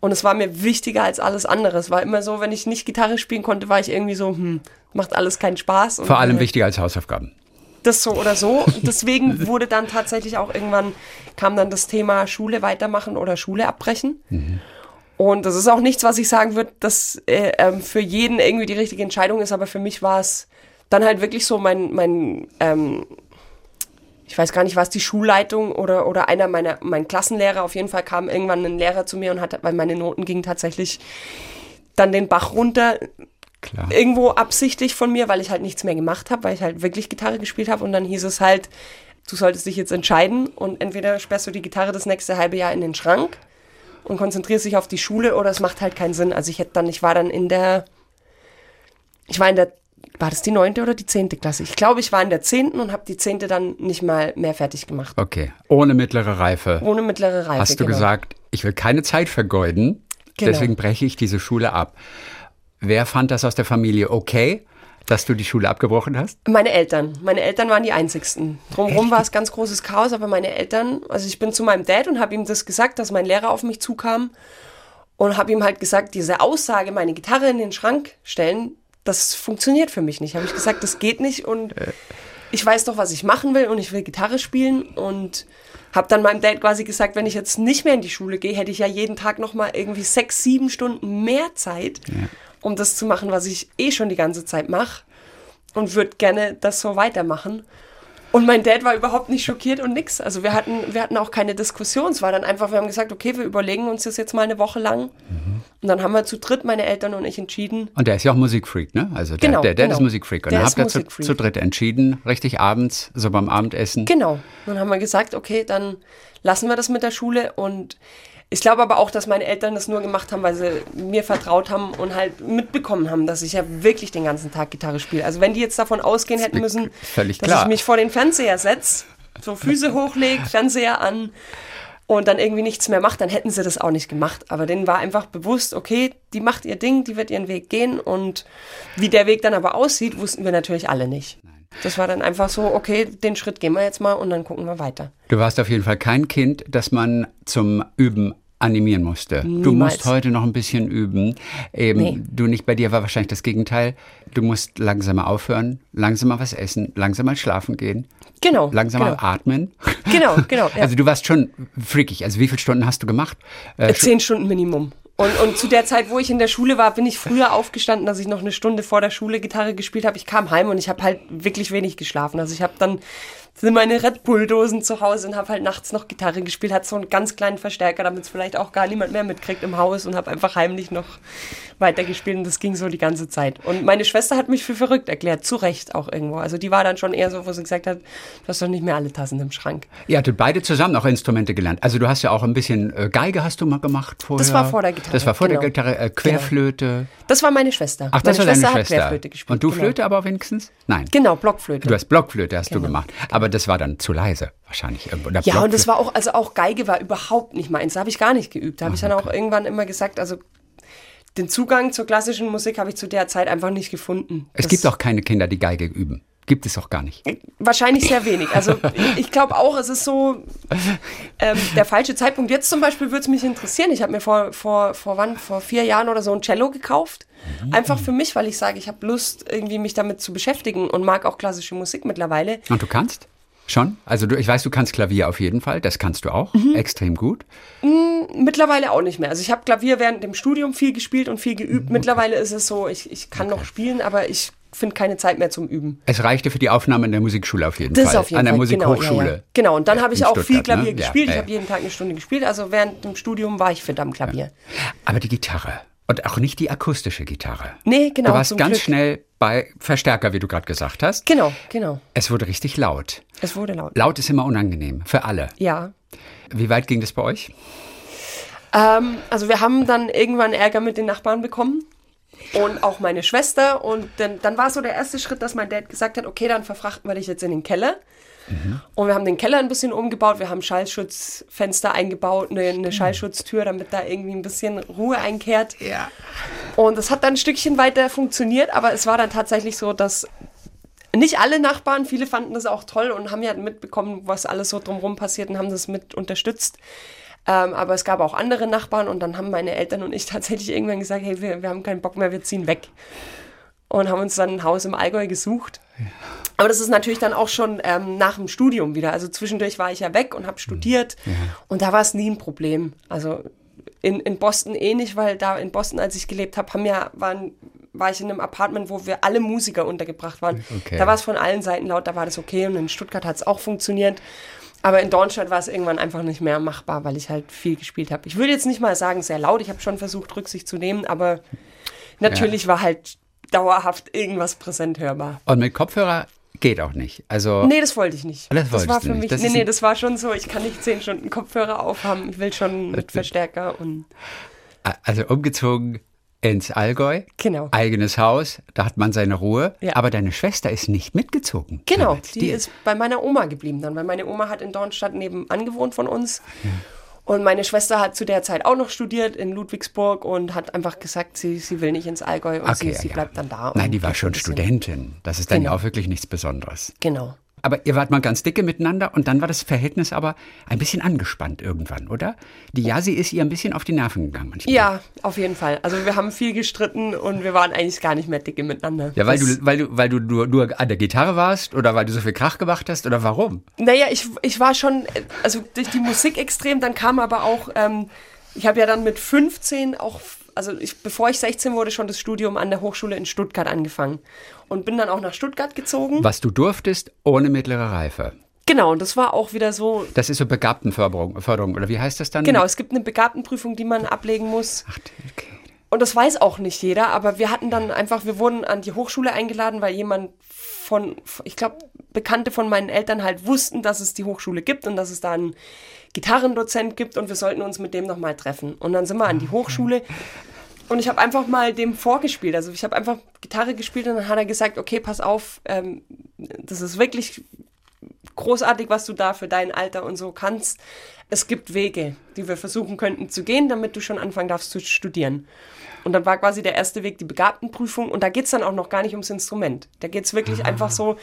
Und es war mir wichtiger als alles andere. Es war immer so, wenn ich nicht Gitarre spielen konnte, war ich irgendwie so, hm, macht alles keinen Spaß. Und Vor allem äh, wichtiger als Hausaufgaben. das so oder so. Und Deswegen wurde dann tatsächlich auch irgendwann kam dann das Thema Schule weitermachen oder Schule abbrechen. Und das ist auch nichts, was ich sagen würde, dass äh, ähm, für jeden irgendwie die richtige Entscheidung ist, aber für mich war es dann halt wirklich so mein, mein ähm, ich weiß gar nicht, was die Schulleitung oder, oder einer meiner, mein Klassenlehrer, auf jeden Fall kam irgendwann ein Lehrer zu mir und hat, weil meine Noten gingen tatsächlich dann den Bach runter. Klar. Irgendwo absichtlich von mir, weil ich halt nichts mehr gemacht habe, weil ich halt wirklich Gitarre gespielt habe. Und dann hieß es halt, du solltest dich jetzt entscheiden und entweder sperrst du die Gitarre das nächste halbe Jahr in den Schrank und konzentrierst dich auf die Schule oder es macht halt keinen Sinn. Also ich hätte dann, ich war dann in der, ich war in der, war das die neunte oder die zehnte Klasse? Ich glaube, ich war in der zehnten und habe die zehnte dann nicht mal mehr fertig gemacht. Okay, ohne mittlere Reife. Ohne mittlere Reife. Hast du genau. gesagt, ich will keine Zeit vergeuden, Genau. deswegen breche ich diese Schule ab. Wer fand das aus der Familie okay, dass du die Schule abgebrochen hast? Meine Eltern. Meine Eltern waren die einzigsten. Drumherum war es ganz großes Chaos, aber meine Eltern, also ich bin zu meinem Dad und habe ihm das gesagt, dass mein Lehrer auf mich zukam und habe ihm halt gesagt, diese Aussage, meine Gitarre in den Schrank stellen, das funktioniert für mich nicht. Habe ich gesagt, das geht nicht und ich weiß doch, was ich machen will und ich will Gitarre spielen und habe dann meinem Dad quasi gesagt, wenn ich jetzt nicht mehr in die Schule gehe, hätte ich ja jeden Tag noch mal irgendwie sechs, sieben Stunden mehr Zeit, um das zu machen, was ich eh schon die ganze Zeit mache und würde gerne das so weitermachen. Und mein Dad war überhaupt nicht schockiert und nix. Also wir hatten, wir hatten auch keine Diskussion. Es war dann einfach, wir haben gesagt, okay, wir überlegen uns das jetzt mal eine Woche lang. Und dann haben wir zu dritt, meine Eltern und ich, entschieden. Und der ist ja auch Musikfreak, ne? Also der, Genau, der, der genau. ist Musikfreak. Und Der dann habt ihr zu, zu dritt entschieden, richtig abends, so beim Abendessen. Genau. Dann haben wir gesagt, okay, dann lassen wir das mit der Schule. Und ich glaube aber auch, dass meine Eltern das nur gemacht haben, weil sie mir vertraut haben und halt mitbekommen haben, dass ich ja wirklich den ganzen Tag Gitarre spiele. Also wenn die jetzt davon ausgehen hätten müssen, dass klar. ich mich vor den Fernseher setze, so Füße hochlege, Fernseher an und dann irgendwie nichts mehr macht, dann hätten sie das auch nicht gemacht. Aber denen war einfach bewusst, okay, die macht ihr Ding, die wird ihren Weg gehen und wie der Weg dann aber aussieht, wussten wir natürlich alle nicht. Das war dann einfach so, okay, den Schritt gehen wir jetzt mal und dann gucken wir weiter. Du warst auf jeden Fall kein Kind, das man zum Üben animieren musste. Du Niemals. musst heute noch ein bisschen üben. Eben, Nee. Du nicht, bei dir war wahrscheinlich das Gegenteil. Du musst langsamer aufhören, langsamer was essen, langsamer schlafen gehen, Genau. langsamer genau. atmen. Genau, genau. Ja. Also du warst schon freakig. Also wie viele Stunden hast du gemacht? Äh, Zehn Stunden Minimum. Und, und zu der Zeit, wo ich in der Schule war, bin ich früher aufgestanden, dass ich noch eine Stunde vor der Schule Gitarre gespielt habe. Ich kam heim und ich habe halt wirklich wenig geschlafen. Also ich habe dann sind meine Red Bull-Dosen zu Hause und habe halt nachts noch Gitarre gespielt, hat so einen ganz kleinen Verstärker, damit es vielleicht auch gar niemand mehr mitkriegt im Haus und habe einfach heimlich noch weitergespielt und das ging so die ganze Zeit. Und meine Schwester hat mich für verrückt erklärt, zu Recht auch irgendwo. Also die war dann schon eher so, wo sie gesagt hat, du hast doch nicht mehr alle Tassen im Schrank. Ihr hattet beide zusammen auch Instrumente gelernt. Also du hast ja auch ein bisschen äh, Geige hast du mal gemacht vorher. Das war vor der Gitarre, Das war vor genau. der Gitarre, äh, Querflöte. Das war meine Schwester. Ach, das meine war Schwester deine hat Schwester. Querflöte gespielt. Und du genau. Flöte aber wenigstens? Nein. Genau, Blockflöte. Du hast Blockflöte hast Genau. du gemacht. Aber das war dann zu leise wahrscheinlich. Oder Ja, und das war auch, also auch Geige war überhaupt nicht meins. Da habe ich gar nicht geübt. Da habe ich dann auch irgendwann immer gesagt, also den Zugang zur klassischen Musik habe ich zu der Zeit einfach nicht gefunden. Es Das- gibt auch keine Kinder, die Geige üben. Gibt es auch gar nicht. Wahrscheinlich sehr wenig. Also ich, glaube auch, es ist so ähm, der falsche Zeitpunkt. Jetzt zum Beispiel würde es mich interessieren. Ich habe mir vor, vor, vor wann, vor vier Jahren oder so ein Cello gekauft. Einfach für mich, weil ich sage, ich habe Lust, irgendwie mich damit zu beschäftigen und mag auch klassische Musik mittlerweile. Und du kannst? Schon? Also du, ich weiß, du kannst Klavier auf jeden Fall. Das kannst du auch. Mhm. Extrem gut. Mittlerweile auch nicht mehr. Also ich habe Klavier während dem Studium viel gespielt und viel geübt. Mittlerweile ist es so, ich, ich kann noch spielen, aber ich finde keine Zeit mehr zum Üben. Es reichte für die Aufnahme in der Musikschule auf jeden Das Fall. auf jeden An der Fall. Musikhochschule. Genau, ja, ja. genau. und dann habe ich auch viel Stuttgart, Klavier ne? Ja, gespielt. ja, Ich habe jeden Tag eine Stunde gespielt. Also während dem Studium war ich fit am Klavier. Aber die Gitarre. Und auch nicht die akustische Gitarre. Nee, genau. du warst ganz Glück. schnell bei Verstärker, wie du gerade gesagt hast. Genau, genau. Es wurde richtig laut. Es wurde laut. Laut ist immer unangenehm. Für alle. Ja. Wie weit ging das bei euch? Ähm, also wir haben dann irgendwann Ärger mit den Nachbarn bekommen. Und auch meine Schwester. Und dann, dann war so der erste Schritt, dass mein Dad gesagt hat, okay, dann verfrachten wir dich jetzt in den Keller. Und wir haben den Keller ein bisschen umgebaut. Wir haben Schallschutzfenster eingebaut, eine, eine Schallschutztür, damit da irgendwie ein bisschen Ruhe einkehrt. Ja. Und es hat dann ein Stückchen weiter funktioniert, aber es war dann tatsächlich so, dass nicht alle Nachbarn, viele fanden das auch toll und haben ja mitbekommen, was alles so drumherum passiert und haben das mit unterstützt. Ähm, aber es gab auch andere Nachbarn und dann haben meine Eltern und ich tatsächlich irgendwann gesagt, hey, wir, wir haben keinen Bock mehr, wir ziehen weg. Und haben uns dann ein Haus im Allgäu gesucht. Aber das ist natürlich dann auch schon ähm, nach dem Studium wieder. Also zwischendurch war ich ja weg und habe studiert und da war es nie ein Problem. Also in, in Boston eh nicht, weil da in Boston, als ich gelebt habe, haben ja, waren, war ich in einem Apartment, wo wir alle Musiker untergebracht waren. Okay. Da war es von allen Seiten laut, da war das okay und in Stuttgart hat es auch funktioniert. Aber in Dornstadt war es irgendwann einfach nicht mehr machbar, weil ich halt viel gespielt habe. Ich würde jetzt nicht mal sagen, sehr laut. Ich habe schon versucht, Rücksicht zu nehmen, aber Natürlich war halt dauerhaft irgendwas präsent hörbar. Und mit Kopfhörer geht auch nicht. Also Nee, das wollte ich nicht. Das wolltest war für mich. Das nee, nee, das war schon so, ich kann nicht zehn Stunden Kopfhörer aufhaben. Ich will schon mit Verstärker und Also umgezogen ins Allgäu. Genau. Eigenes Haus, da hat man seine Ruhe. Ja. Aber deine Schwester ist nicht mitgezogen. Genau, damals. die, ist bei meiner Oma geblieben dann, weil meine Oma hat in Dornstadt nebenan gewohnt von uns. Und meine Schwester hat zu der Zeit auch noch studiert in Ludwigsburg und hat einfach gesagt, sie, sie will nicht ins Allgäu und sie, ja, sie ja. bleibt dann da. Nein, die war schon Studentin. Das ist dann ja Genau. auch wirklich nichts Besonderes. Genau. Aber ihr wart mal ganz dicke miteinander und dann war das Verhältnis aber ein bisschen angespannt irgendwann, oder? Die Yasi ist ihr ein bisschen auf die Nerven gegangen manchmal. Ja, auf jeden Fall. Also wir haben viel gestritten und wir waren eigentlich gar nicht mehr dicke miteinander. Ja, weil Das- du, weil du, weil du nur, nur an der Gitarre warst oder weil du so viel Krach gemacht hast oder warum? Naja, ich, ich war schon, also durch die Musik extrem, dann kam aber auch, ähm, ich habe ja dann mit 15 auch, also ich, bevor ich 16 wurde, schon das Studium an der Hochschule in Stuttgart angefangen und bin dann auch nach Stuttgart gezogen. Was du durftest ohne mittlere Reife. Genau, und das war auch wieder so, Das ist so Begabtenförderung, Förderung, oder wie heißt das dann? genau, es gibt eine Begabtenprüfung, die man ablegen muss. Ach, okay. Und das weiß auch nicht jeder, aber wir hatten dann einfach, wir wurden an die Hochschule eingeladen, weil jemand von, ich glaube, Bekannte von meinen Eltern halt wussten, dass es die Hochschule gibt und dass es da einen Gitarrendozent gibt und wir sollten uns mit dem nochmal treffen. Und dann sind wir an die Hochschule und ich habe einfach mal dem vorgespielt. Also ich habe einfach Gitarre gespielt und dann hat er gesagt, okay, pass auf, ähm, das ist wirklich großartig, was du da für dein Alter und so kannst. Es gibt Wege, die wir versuchen könnten zu gehen, damit du schon anfangen darfst zu studieren. Und dann war quasi der erste Weg die Begabtenprüfung. Und da geht's dann auch noch gar nicht ums Instrument. Da geht's wirklich einfach so,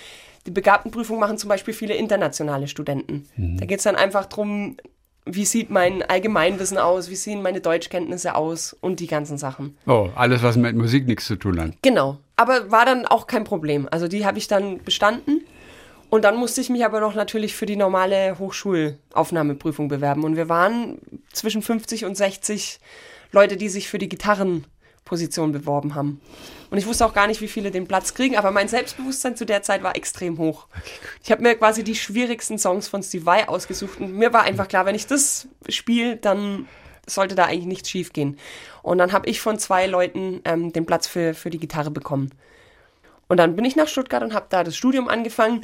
die Begabtenprüfung machen zum Beispiel viele internationale Studenten. Da geht's dann einfach drum, wie sieht mein Allgemeinwissen aus, wie sehen meine Deutschkenntnisse aus und die ganzen Sachen. Oh, alles, was mit Musik nichts zu tun hat. Genau. Aber war dann auch kein Problem. Also die habe ich dann bestanden. Und dann musste ich mich aber noch natürlich für die normale Hochschulaufnahmeprüfung bewerben. Und wir waren zwischen 50 und 60 Leute, die sich für die Gitarrenposition beworben haben. Und ich wusste auch gar nicht, wie viele den Platz kriegen, aber mein Selbstbewusstsein zu der Zeit war extrem hoch. Ich habe mir quasi die schwierigsten Songs von Steve Vai ausgesucht und mir war einfach klar, wenn ich das spiele, dann sollte da eigentlich nichts schief gehen. Und dann habe ich von zwei Leuten ähm, den Platz für, für die Gitarre bekommen. Und dann bin ich nach Stuttgart und habe da das Studium angefangen.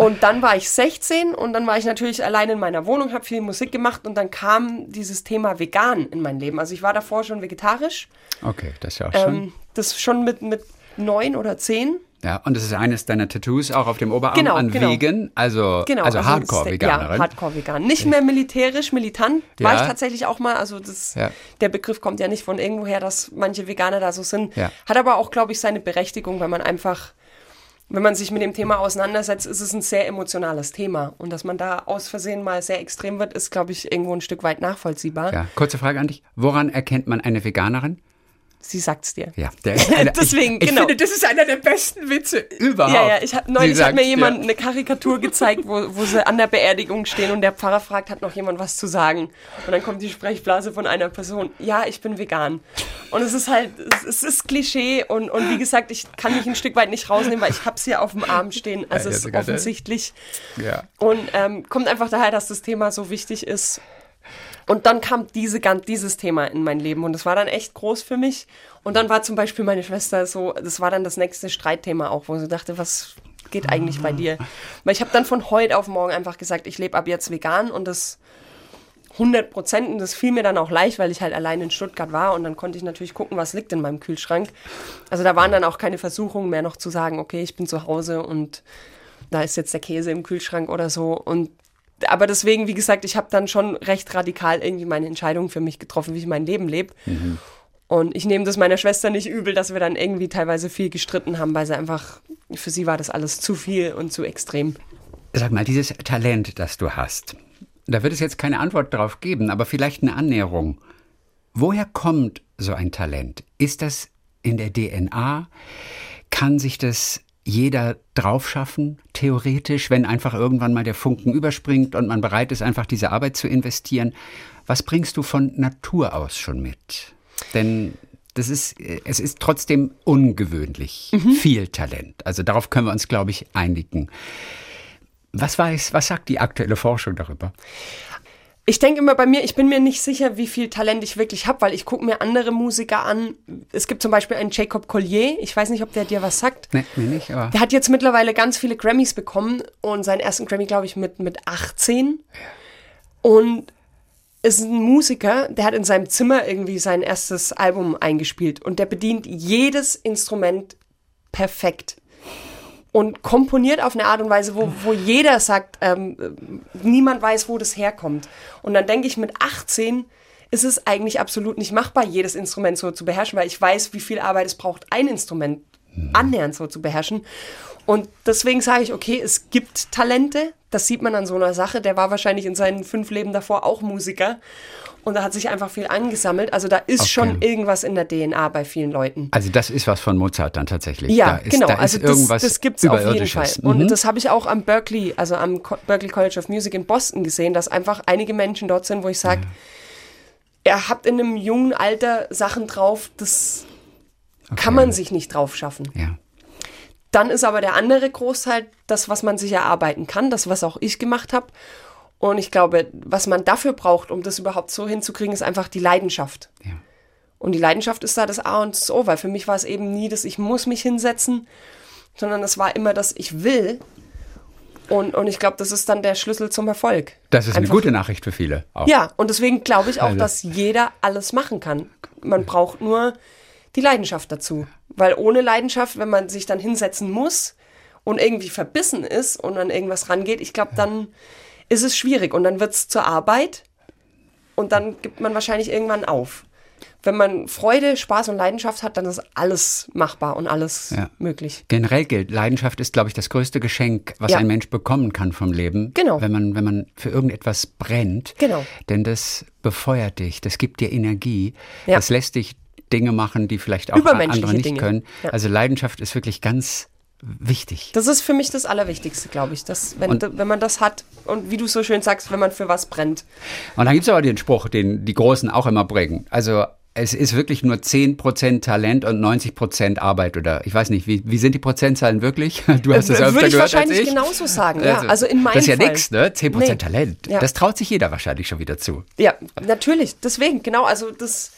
Und dann war ich 16 und dann war ich natürlich allein in meiner Wohnung, habe viel Musik gemacht und dann kam dieses Thema vegan in mein Leben. Also ich war davor schon vegetarisch, Okay, das ist ja auch schon. ähm, das schon mit, mit neun oder zehn. Ja, und das ist eines deiner Tattoos auch auf dem Oberarm Genau, an genau. Vegan, also, Genau. also der- Hardcore-Veganerin. Ja, Hardcore-Vegan. Nicht mehr militärisch, militant war Ja. ich tatsächlich auch mal. Also das, Ja. der Begriff kommt ja nicht von irgendwoher, dass manche Veganer da so sind. Ja. Hat aber auch, glaube ich, seine Berechtigung, weil man einfach, wenn man sich mit dem Thema auseinandersetzt, ist es ein sehr emotionales Thema. Und dass man da aus Versehen mal sehr extrem wird, ist, glaube ich, irgendwo ein Stück weit nachvollziehbar. ja, kurze Frage an dich. Woran erkennt man eine Veganerin? Sie sagt's dir. Ja, der ist einer, Deswegen, ich, ich genau. finde, das ist einer der besten Witze überhaupt. Ja, ja, ich hab, Sie neulich hat mir jemand ja. eine Karikatur gezeigt, wo, wo sie an der Beerdigung stehen und der Pfarrer fragt, hat noch jemand was zu sagen? Und dann kommt die Sprechblase von einer Person, ja, ich bin vegan. Und es ist halt, es, es ist Klischee und, und wie gesagt, ich kann mich ein Stück weit nicht rausnehmen, weil ich hab's hier auf dem Arm stehen. Also Ja, es ist das. offensichtlich. Ja. Und ähm, kommt einfach daher, dass das Thema so wichtig ist. Und dann kam diese, dieses Thema in mein Leben und das war dann echt groß für mich. Und dann war zum Beispiel meine Schwester so, das war dann das nächste Streitthema auch, wo sie dachte, was geht eigentlich bei dir? Weil ich habe dann von heute auf morgen einfach gesagt, ich lebe ab jetzt vegan und das 100 Prozent und das fiel mir dann auch leicht, weil ich halt allein in Stuttgart war und dann konnte ich natürlich gucken, was liegt in meinem Kühlschrank. Also da waren dann auch keine Versuchungen mehr noch zu sagen, okay, ich bin zu Hause und da ist jetzt der Käse im Kühlschrank oder so und aber deswegen, wie gesagt, ich habe dann schon recht radikal irgendwie meine Entscheidung für mich getroffen, wie ich mein Leben lebe. Und ich nehme das meiner Schwester nicht übel, dass wir dann irgendwie teilweise viel gestritten haben, weil sie einfach, für sie war das alles zu viel und zu extrem. Sag mal, dieses Talent, das du hast, da wird es jetzt keine Antwort drauf geben, aber vielleicht eine Annäherung. Woher kommt so ein Talent? Ist das in der DNA? Kann sich das jeder drauf schaffen, theoretisch, wenn einfach irgendwann mal der Funken überspringt und man bereit ist, einfach diese Arbeit zu investieren? Was bringst du von Natur aus schon mit? Denn das ist, äh, es ist trotzdem ungewöhnlich viel Talent. Also darauf können wir uns, glaube ich, einigen. Was weiß, was sagt die aktuelle Forschung darüber? Ich denke immer bei mir, ich bin mir nicht sicher, wie viel Talent ich wirklich habe, weil ich gucke mir andere Musiker an. Es gibt zum Beispiel einen Jacob Collier, ich weiß nicht, ob der dir was sagt. Nee, mir nicht, aber. Der hat jetzt mittlerweile ganz viele Grammys bekommen und seinen ersten Grammy, glaube ich, mit, mit 18. Und ist ein Musiker, der hat in seinem Zimmer irgendwie sein erstes Album eingespielt und der bedient jedes Instrument perfekt und komponiert auf eine Art und Weise, wo, wo jeder sagt, ähm, niemand weiß, wo das herkommt. Und dann denke ich, mit 18 ist es eigentlich absolut nicht machbar, jedes Instrument so zu beherrschen, weil ich weiß, wie viel Arbeit es braucht, ein Instrument annähernd so zu beherrschen. Und deswegen sage ich, okay, es gibt Talente, das sieht man an so einer Sache. Der war wahrscheinlich in seinen fünf Leben davor auch Musiker. Und da hat sich einfach viel angesammelt. Also da ist Okay. schon irgendwas in der DNA bei vielen Leuten. Also das ist was von Mozart dann tatsächlich. Ja, da ist, genau. Da ist also das, irgendwas das gibt's auf jeden Fall. Überirdisches. Und Mhm. das habe ich auch am Berkeley, also am Berkeley College of Music in Boston gesehen, dass einfach einige Menschen dort sind, wo ich sage, ihr habt in einem jungen Alter Sachen drauf, das kann man sich nicht drauf schaffen. ja. Dann ist aber der andere Großteil das, was man sich erarbeiten kann, das, was auch ich gemacht habe. Und ich glaube, was man dafür braucht, um das überhaupt so hinzukriegen, ist einfach die Leidenschaft. Ja. Und die Leidenschaft ist da das A und das O, weil für mich war es eben nie, dass ich muss mich hinsetzen, sondern es war immer, dass ich will. Und, und ich glaube, das ist dann der Schlüssel zum Erfolg. Das ist eine Einfach- gute Nachricht für viele. Auch. Ja, und deswegen glaube ich auch, Also- dass jeder alles machen kann. Man braucht nur die Leidenschaft dazu. Weil ohne Leidenschaft, wenn man sich dann hinsetzen muss und irgendwie verbissen ist und an irgendwas rangeht, ich glaube, dann ist es schwierig und dann wird es zur Arbeit und dann gibt man wahrscheinlich irgendwann auf. Wenn man Freude, Spaß und Leidenschaft hat, dann ist alles machbar und alles Ja. möglich. Generell gilt, Leidenschaft ist, glaube ich, das größte Geschenk, was Ja. ein Mensch bekommen kann vom Leben. Genau. Wenn man, wenn man für irgendetwas brennt. Genau. Denn das befeuert dich, das gibt dir Energie. Ja. Das lässt dich Dinge machen, die vielleicht auch andere nicht Dinge. können. Also Leidenschaft ist wirklich ganz wichtig. Das ist für mich das Allerwichtigste, glaube ich. Dass, wenn, Und- wenn man das hat und wie du so schön sagst, wenn man für was brennt. Und dann gibt es aber den Spruch, den die Großen auch immer bringen. Also es ist wirklich nur 10% Talent und 90% Arbeit oder ich weiß nicht, wie, wie sind die Prozentzahlen wirklich? Du hast es Äh, öfter Würde ich gehört wahrscheinlich als ich. genauso sagen, ja. Also in meinem Das ist ja nichts, ne? 10% Nee. Talent. Ja. Das traut sich jeder wahrscheinlich schon wieder zu. Ja, natürlich. Deswegen, genau. Also das,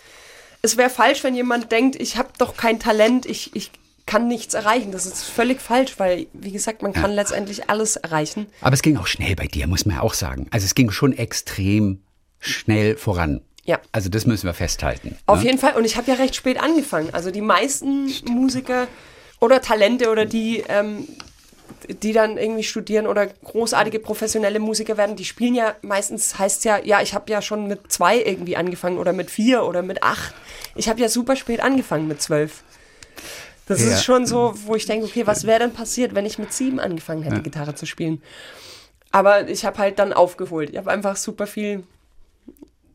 es wäre falsch, wenn jemand denkt, ich habe doch kein Talent, ich, ich kann nichts erreichen. Das ist völlig falsch, weil, wie gesagt, man kann letztendlich alles erreichen. Aber es ging auch schnell bei dir, muss man ja auch sagen. Also es ging schon extrem schnell voran. Ja. Also das müssen wir festhalten. Auf ne? jeden Fall. Und ich habe ja recht spät angefangen. Also die meisten Musiker oder Talente oder die, ähm, die dann irgendwie studieren oder großartige professionelle Musiker werden, die spielen ja meistens, heißt ja, ja, ich habe ja schon mit zwei irgendwie angefangen oder mit vier oder mit acht. Ich habe ja super spät angefangen mit zwölf. Das Ja. ist schon so, wo ich denke, okay, was wäre denn passiert, wenn ich mit sieben angefangen hätte, Gitarre zu spielen? Aber ich habe halt dann aufgeholt. Ich habe einfach super viel,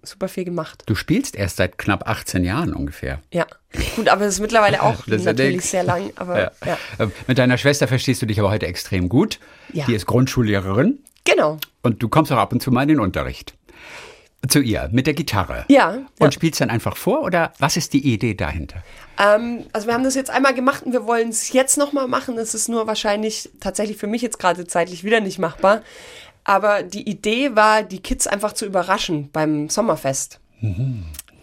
super viel gemacht. Du spielst erst seit knapp 18 Jahren ungefähr. Ja, gut, aber es ist mittlerweile auch Das ja natürlich sehr lang. Aber ja. Ja. Ähm, Mit deiner Schwester verstehst du dich aber heute extrem gut. Ja. Die ist Grundschullehrerin genau. und du kommst auch ab und zu mal in den Unterricht. Zu ihr, mit der Gitarre. Ja, Und ja. spielst dann einfach vor oder was ist die Idee dahinter? Ähm, also wir haben das jetzt einmal gemacht und wir wollen es jetzt nochmal machen. Es ist nur wahrscheinlich tatsächlich für mich jetzt gerade zeitlich wieder nicht machbar. Aber die Idee war, die Kids einfach zu überraschen beim Sommerfest.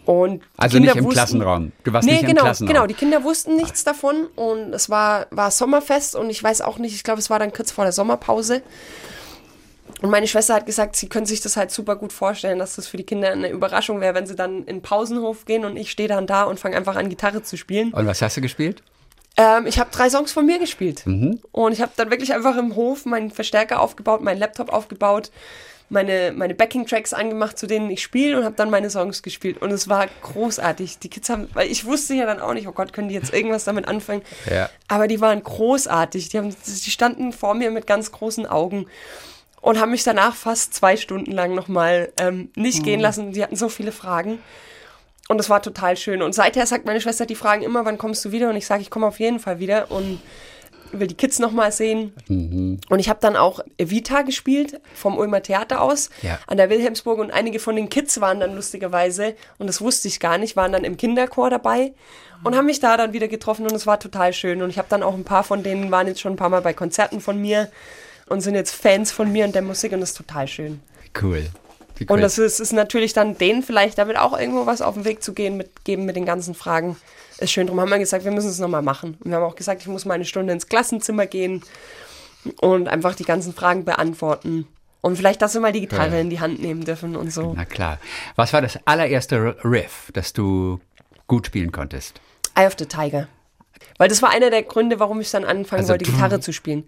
Und die Also Kinder nicht im wussten- Klassenraum. Du warst nee, nicht im genau, Klassenraum. genau. Die Kinder wussten nichts davon und es war, war Sommerfest und ich weiß auch nicht, ich glaube, es war dann kurz vor der Sommerpause. Und meine Schwester hat gesagt, sie können sich das halt super gut vorstellen, dass das für die Kinder eine Überraschung wäre, wenn sie dann in den Pausenhof gehen und ich stehe dann da und fange einfach an, Gitarre zu spielen. Und was hast du gespielt? Ähm, ich habe drei Songs von mir gespielt. Mhm. Und ich habe dann wirklich einfach im Hof meinen Verstärker aufgebaut, meinen Laptop aufgebaut, meine, meine Backing-Tracks angemacht, zu denen ich spiele und habe dann meine Songs gespielt. Und es war großartig. Die Kids haben, weil ich wusste ja dann auch nicht, oh Gott, können die jetzt irgendwas damit anfangen? Ja. Aber die waren großartig. Die, haben, die standen vor mir mit ganz großen Augen und haben mich danach fast zwei Stunden lang nochmal ähm, nicht Mhm. gehen lassen. Die hatten so viele Fragen. Und das war total schön. Und seither sagt meine Schwester, die fragen immer, wann kommst du wieder? Und ich sage, ich komme auf jeden Fall wieder und will die Kids nochmal sehen. Mhm. Und ich habe dann auch Evita gespielt, vom Ulmer Theater aus, Ja. an der Wilhelmsburg. Und einige von den Kids waren dann lustigerweise, und das wusste ich gar nicht, waren dann im Kinderchor dabei und haben mich da dann wieder getroffen. Und es war total schön. Und ich habe dann auch ein paar von denen, waren jetzt schon ein paar Mal bei Konzerten von mir und sind jetzt Fans von mir und der Musik. Und das ist total schön. Cool. Die Und das ist, ist natürlich dann denen vielleicht damit auch irgendwo was auf den Weg zu gehen, mitgeben mit den ganzen Fragen. Ist schön. Darum haben wir gesagt, wir müssen es nochmal machen. Und wir haben auch gesagt, ich muss mal eine Stunde ins Klassenzimmer gehen und einfach die ganzen Fragen beantworten. Und vielleicht, dass wir mal die Gitarre Ja. in die Hand nehmen dürfen und so. Na klar. Was war das allererste Riff, das du gut spielen konntest? Eye of the Tiger. Weil das war einer der Gründe, warum ich dann anfangen also, wollte, Gitarre zu spielen.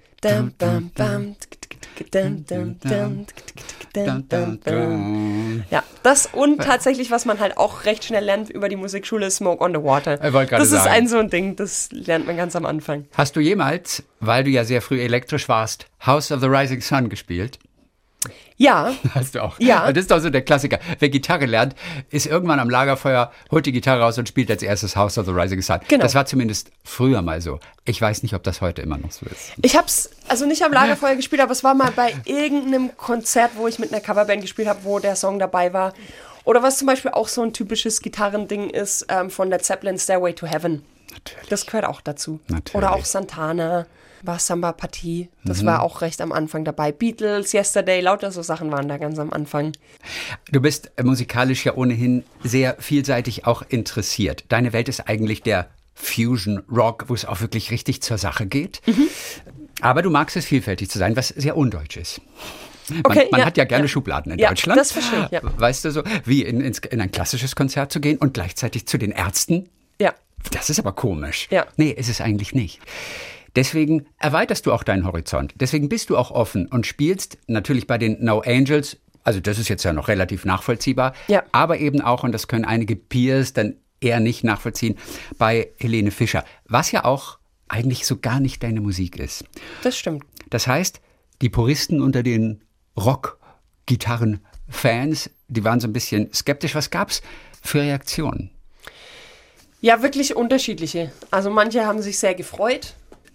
Ja, das und äh. tatsächlich, was man halt auch recht schnell lernt über die Musikschule, Smoke on the Water. Das ist sagen. ein so ein Ding, das lernt man ganz am Anfang. Hast du jemals, weil du ja sehr früh elektrisch warst, House of the Rising Sun gespielt? Ja, Hast du auch. Ja. Das ist doch so der Klassiker. Wer Gitarre lernt, ist irgendwann am Lagerfeuer, holt die Gitarre raus und spielt als erstes House of the Rising Sun. Genau. Das war zumindest früher mal so. Ich weiß nicht, ob das heute immer noch so ist. ich hab's also nicht am Lagerfeuer gespielt, aber es war mal bei irgendeinem Konzert, wo ich mit einer Coverband gespielt habe, wo der Song dabei war. Oder was zum Beispiel auch so ein typisches Gitarrending ist ähm, von Led Zeppelin Stairway to Heaven. Natürlich. Das gehört auch dazu. Natürlich. Oder auch Santana, war Samba Partie. Das Mhm. war auch recht am Anfang dabei. Beatles, Yesterday, lauter so Sachen waren da ganz am Anfang. Du bist äh, musikalisch ja ohnehin sehr vielseitig auch interessiert. Deine Welt ist eigentlich der Fusion Rock, wo es auch wirklich richtig zur Sache geht. Mhm. Aber du magst es vielfältig zu sein, was sehr undeutsch ist. Man, Okay, man ja, hat ja gerne ja. Schubladen in Ja, Deutschland. das verstehe ich, ja. Weißt du so, wie in, in ein klassisches Konzert zu gehen und gleichzeitig zu den Ärzten? Ja. Das ist aber komisch. Ja. Nee, ist es eigentlich nicht. Deswegen erweiterst du auch deinen Horizont. Deswegen bist du auch offen und spielst natürlich bei den No Angels. Also das ist jetzt ja noch relativ nachvollziehbar. Ja. Aber eben auch, und das können einige Peers dann eher nicht nachvollziehen, bei Helene Fischer. Was ja auch eigentlich so gar nicht deine Musik ist. Das stimmt. Das heißt, die Puristen unter den Rock-Gitarren-Fans, die waren so ein bisschen skeptisch. Was gab's für Reaktionen? Ja, wirklich unterschiedliche. Also manche haben sich sehr gefreut,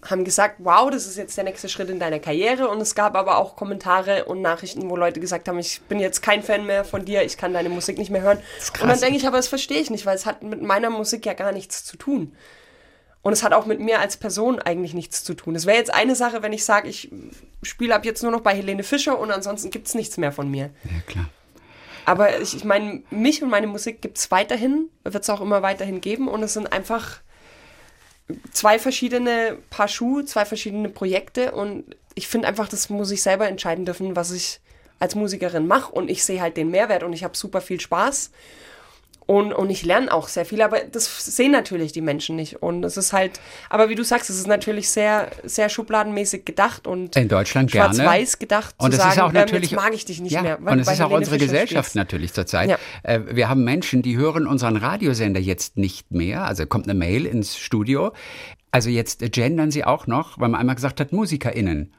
haben gesagt, wow, das ist jetzt der nächste Schritt in deiner Karriere. Und es gab aber auch Kommentare und Nachrichten, wo Leute gesagt haben, ich bin jetzt kein Fan mehr von dir, ich kann deine Musik nicht mehr hören. Und dann denke ich, aber das verstehe ich nicht, weil es hat mit meiner Musik ja gar nichts zu tun. Und es hat auch mit mir als Person eigentlich nichts zu tun. Es wäre jetzt eine Sache, wenn ich sage, ich spiele ab jetzt nur noch bei Helene Fischer und ansonsten gibt es nichts mehr von mir. Ja, klar. Aber ich, ich meine, mich und meine Musik gibt es weiterhin, wird es auch immer weiterhin geben und es sind einfach zwei verschiedene Paar Schuhe, zwei verschiedene Projekte und ich finde einfach, das muss ich selber entscheiden dürfen, was ich als Musikerin mache und ich sehe halt den Mehrwert und ich habe super viel Spaß und, und ich lerne auch sehr viel, aber das sehen natürlich die Menschen nicht und es ist halt, aber wie du sagst, es ist natürlich sehr, sehr schubladenmäßig gedacht und In Deutschland gerne. schwarz-weiß gedacht Und zu sagen, ist auch ähm, natürlich, jetzt mag ich dich nicht ja, mehr. Und es ist auch Helene unsere Fischer Gesellschaft spielst. natürlich zurzeit. Ja. Äh, wir haben Menschen, die hören unseren Radiosender jetzt nicht mehr. Also kommt eine Mail ins Studio. Also jetzt gendern sie auch noch, weil man einmal gesagt hat, MusikerInnen.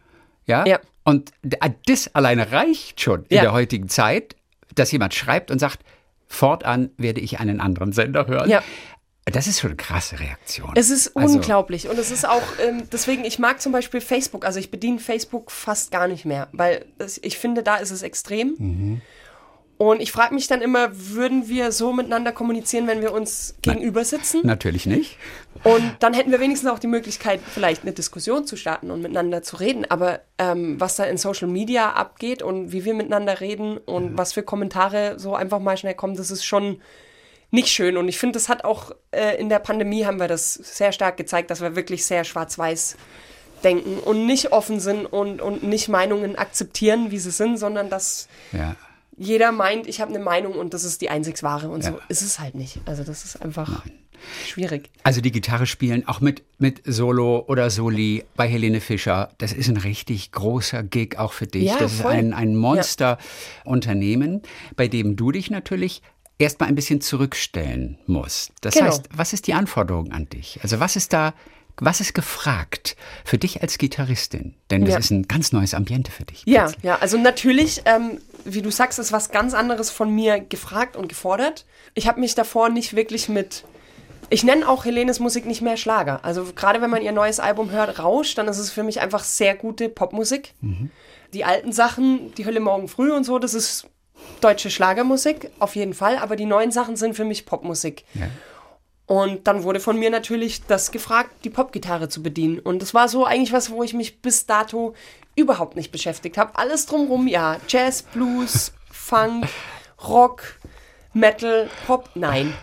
Ja. Ja. Und d- das alleine reicht schon in der heutigen Zeit, dass jemand schreibt und sagt, fortan werde ich einen anderen Sender hören. Ja. Das ist schon eine krasse Reaktion. Es ist Also- unglaublich und es ist auch, ähm, deswegen, ich mag zum Beispiel Facebook, also ich bediene Facebook fast gar nicht mehr, weil es, ich finde, da ist es extrem. Mhm. Und ich frage mich dann immer, würden wir so miteinander kommunizieren, wenn wir uns gegenüber sitzen? Natürlich nicht. Und dann hätten wir wenigstens auch die Möglichkeit, vielleicht eine Diskussion zu starten und miteinander zu reden. Aber ähm, was da in Social Media abgeht und wie wir miteinander reden und was für Kommentare so einfach mal schnell kommen, das ist schon nicht schön. Und ich finde, das hat auch äh, in der Pandemie haben wir das sehr stark gezeigt, dass wir wirklich sehr schwarz-weiß denken und nicht offen sind und, und nicht Meinungen akzeptieren, wie sie sind, sondern dass Ja. Jeder meint, ich habe eine Meinung und das ist die einzig wahre. Und so Ja. ist es halt nicht. Also das ist einfach schwierig. Also die Gitarre spielen, auch mit, mit Solo oder Soli bei Helene Fischer, das ist ein richtig großer Gig auch für dich. Ja, das ist voll. ein, ein Monsterunternehmen, bei dem du dich natürlich erstmal ein bisschen zurückstellen musst. Das Genau. heißt, was ist die Anforderung an dich? Also was ist da, was ist gefragt für dich als Gitarristin? Denn das Ja. ist ein ganz neues Ambiente für dich. Ja, plötzlich. ja, also natürlich, ähm, wie du sagst, ist was ganz anderes von mir gefragt und gefordert. Ich habe mich davor nicht wirklich mit. Ich nenne auch Helenes Musik nicht mehr Schlager. Also gerade wenn man ihr neues Album hört, Rausch, dann ist es für mich einfach sehr gute Popmusik. Die alten Sachen, die Hölle morgen früh und so, das ist deutsche Schlagermusik, auf jeden Fall. Aber die neuen Sachen sind für mich Popmusik. Ja. Und dann wurde von mir natürlich das gefragt, die Popgitarre zu bedienen. Und das war so eigentlich was, wo ich mich bis dato überhaupt nicht beschäftigt habe. Alles drumrum, ja, Jazz, Blues, Funk, Rock, Metal, Pop? Nein.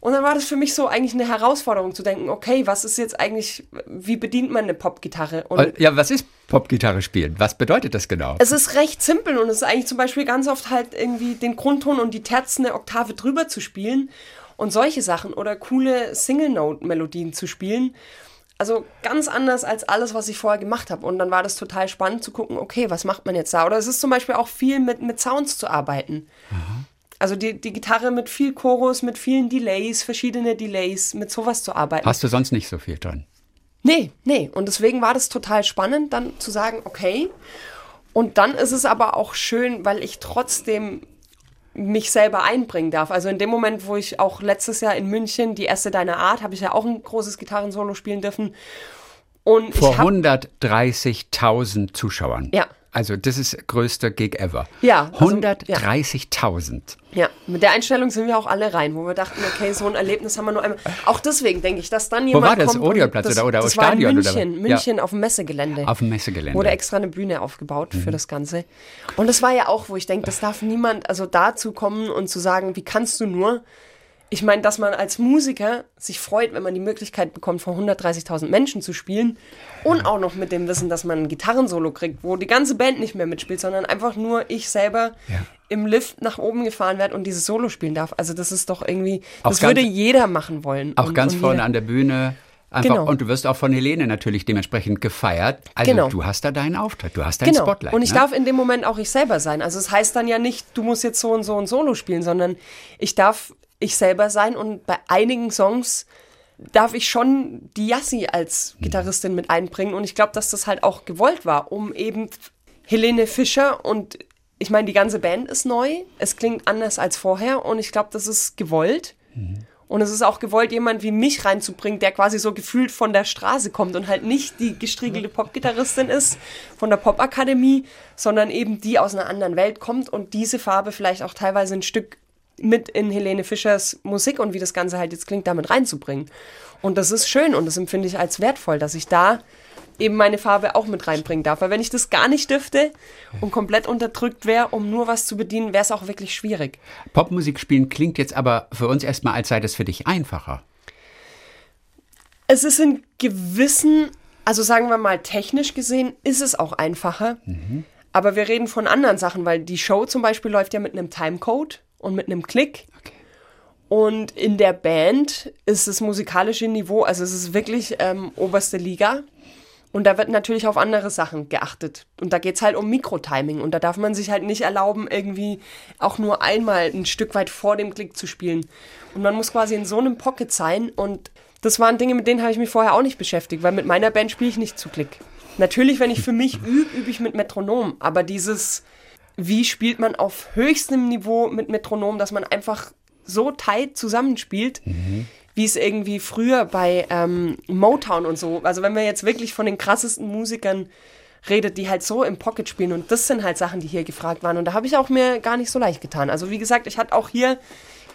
Und dann war das für mich so eigentlich eine Herausforderung zu denken, okay, was ist jetzt eigentlich, wie bedient man eine Popgitarre? Und Ja, was ist Popgitarre spielen? Was bedeutet das genau? es ist recht simpel und es ist eigentlich zum Beispiel ganz oft halt irgendwie den Grundton und die Terzen eine Oktave drüber zu spielen und solche Sachen oder coole Single-Note-Melodien zu spielen. Also ganz anders als alles, was ich vorher gemacht habe. Und dann war das total spannend zu gucken, okay, was macht man jetzt da? Oder es ist zum Beispiel auch viel mit, mit Sounds zu arbeiten. Also die, die Gitarre mit viel Chorus, mit vielen Delays, verschiedene Delays, mit sowas zu arbeiten. Hast du sonst nicht so viel dran? Nee, nee. Und deswegen war das total spannend, dann zu sagen, okay. Und dann ist es aber auch schön, weil ich trotzdem mich selber einbringen darf. Also in dem Moment, wo ich auch letztes Jahr in München die erste deiner Art, habe ich ja auch ein großes Gitarrensolo spielen dürfen. Und Vor ich hab, 130.000 Zuschauern. Ja. Also das ist größter Gig ever. Ja, also, 130.000. Ja, mit der Einstellung sind wir auch alle rein, wo wir dachten, okay, so ein Erlebnis haben wir nur einmal. Auch deswegen denke ich, dass dann jemand war das? kommt. Odeonplatz oder- oder das Stadion war oder in München? München auf dem Messegelände. Auf dem Messegelände. Wurde extra eine Bühne aufgebaut für das Ganze. Und das war ja auch, wo ich denke, das darf niemand, also dazu kommen und zu sagen, wie kannst du nur? Ich meine, dass man als Musiker sich freut, wenn man die Möglichkeit bekommt, vor 130.000 Menschen zu spielen und auch noch mit dem Wissen, dass man ein Gitarrensolo kriegt, wo die ganze Band nicht mehr mitspielt, sondern einfach nur ich selber Ja. im Lift nach oben gefahren werde und dieses Solo spielen darf. Also das ist doch irgendwie, Auch das ganz- würde jeder machen wollen. Auch und, ganz und vorne jeder- an der Bühne. Einfach, Genau. Und du wirst auch von Helene natürlich dementsprechend gefeiert. Also Genau. du hast da deinen Auftritt, du hast dein Genau. Spotlight. und ich ne? darf in dem Moment auch ich selber sein. Also es heißt dann ja nicht, du musst jetzt so und so ein Solo spielen, sondern ich darf ich selber sein und bei einigen Songs darf ich schon die Yassi als Gitarristin mit einbringen und ich glaube, dass das halt auch gewollt war, um eben Helene Fischer und ich meine, die ganze Band ist neu, es klingt anders als vorher und ich glaube, das ist gewollt. Und es ist auch gewollt, jemand wie mich reinzubringen, der quasi so gefühlt von der Straße kommt und halt nicht die gestriegelte Popgitarristin ist von der Popakademie, sondern eben die aus einer anderen Welt kommt und diese Farbe vielleicht auch teilweise ein Stück mit in Helene Fischers Musik und wie das Ganze halt jetzt klingt, damit reinzubringen. Und das ist schön und das empfinde ich als wertvoll, dass ich da eben meine Farbe auch mit reinbringen darf. Weil wenn ich das gar nicht dürfte und komplett unterdrückt wäre, um nur was zu bedienen, wäre es auch wirklich schwierig. Popmusik spielen klingt jetzt aber für uns erstmal, als sei das für dich einfacher. Es ist in gewissen, also sagen wir mal technisch gesehen, ist es auch einfacher. Aber wir reden von anderen Sachen, weil die Show zum Beispiel läuft ja mit einem Timecode und mit einem Klick. Okay. Und in der Band ist das musikalische Niveau, also es ist wirklich ähm, oberste Liga. Und da wird natürlich auf andere Sachen geachtet. Und da geht es halt um Mikrotiming. Und da darf man sich halt nicht erlauben, irgendwie auch nur einmal ein Stück weit vor dem Klick zu spielen. Und man muss quasi in so einem Pocket sein. Und das waren Dinge, mit denen habe ich mich vorher auch nicht beschäftigt, weil mit meiner Band spiele ich nicht zu Klick. Natürlich, wenn ich für mich übe, übe ich mit Metronom. Aber dieses, wie spielt man auf höchstem Niveau mit Metronom, dass man einfach so tight zusammenspielt, wie es irgendwie früher bei ähm, Motown und so, also wenn man jetzt wirklich von den krassesten Musikern redet, die halt so im Pocket spielen. Und das sind halt Sachen, die hier gefragt waren. Und da habe ich auch mir gar nicht so leicht getan. Also wie gesagt, ich hatte auch hier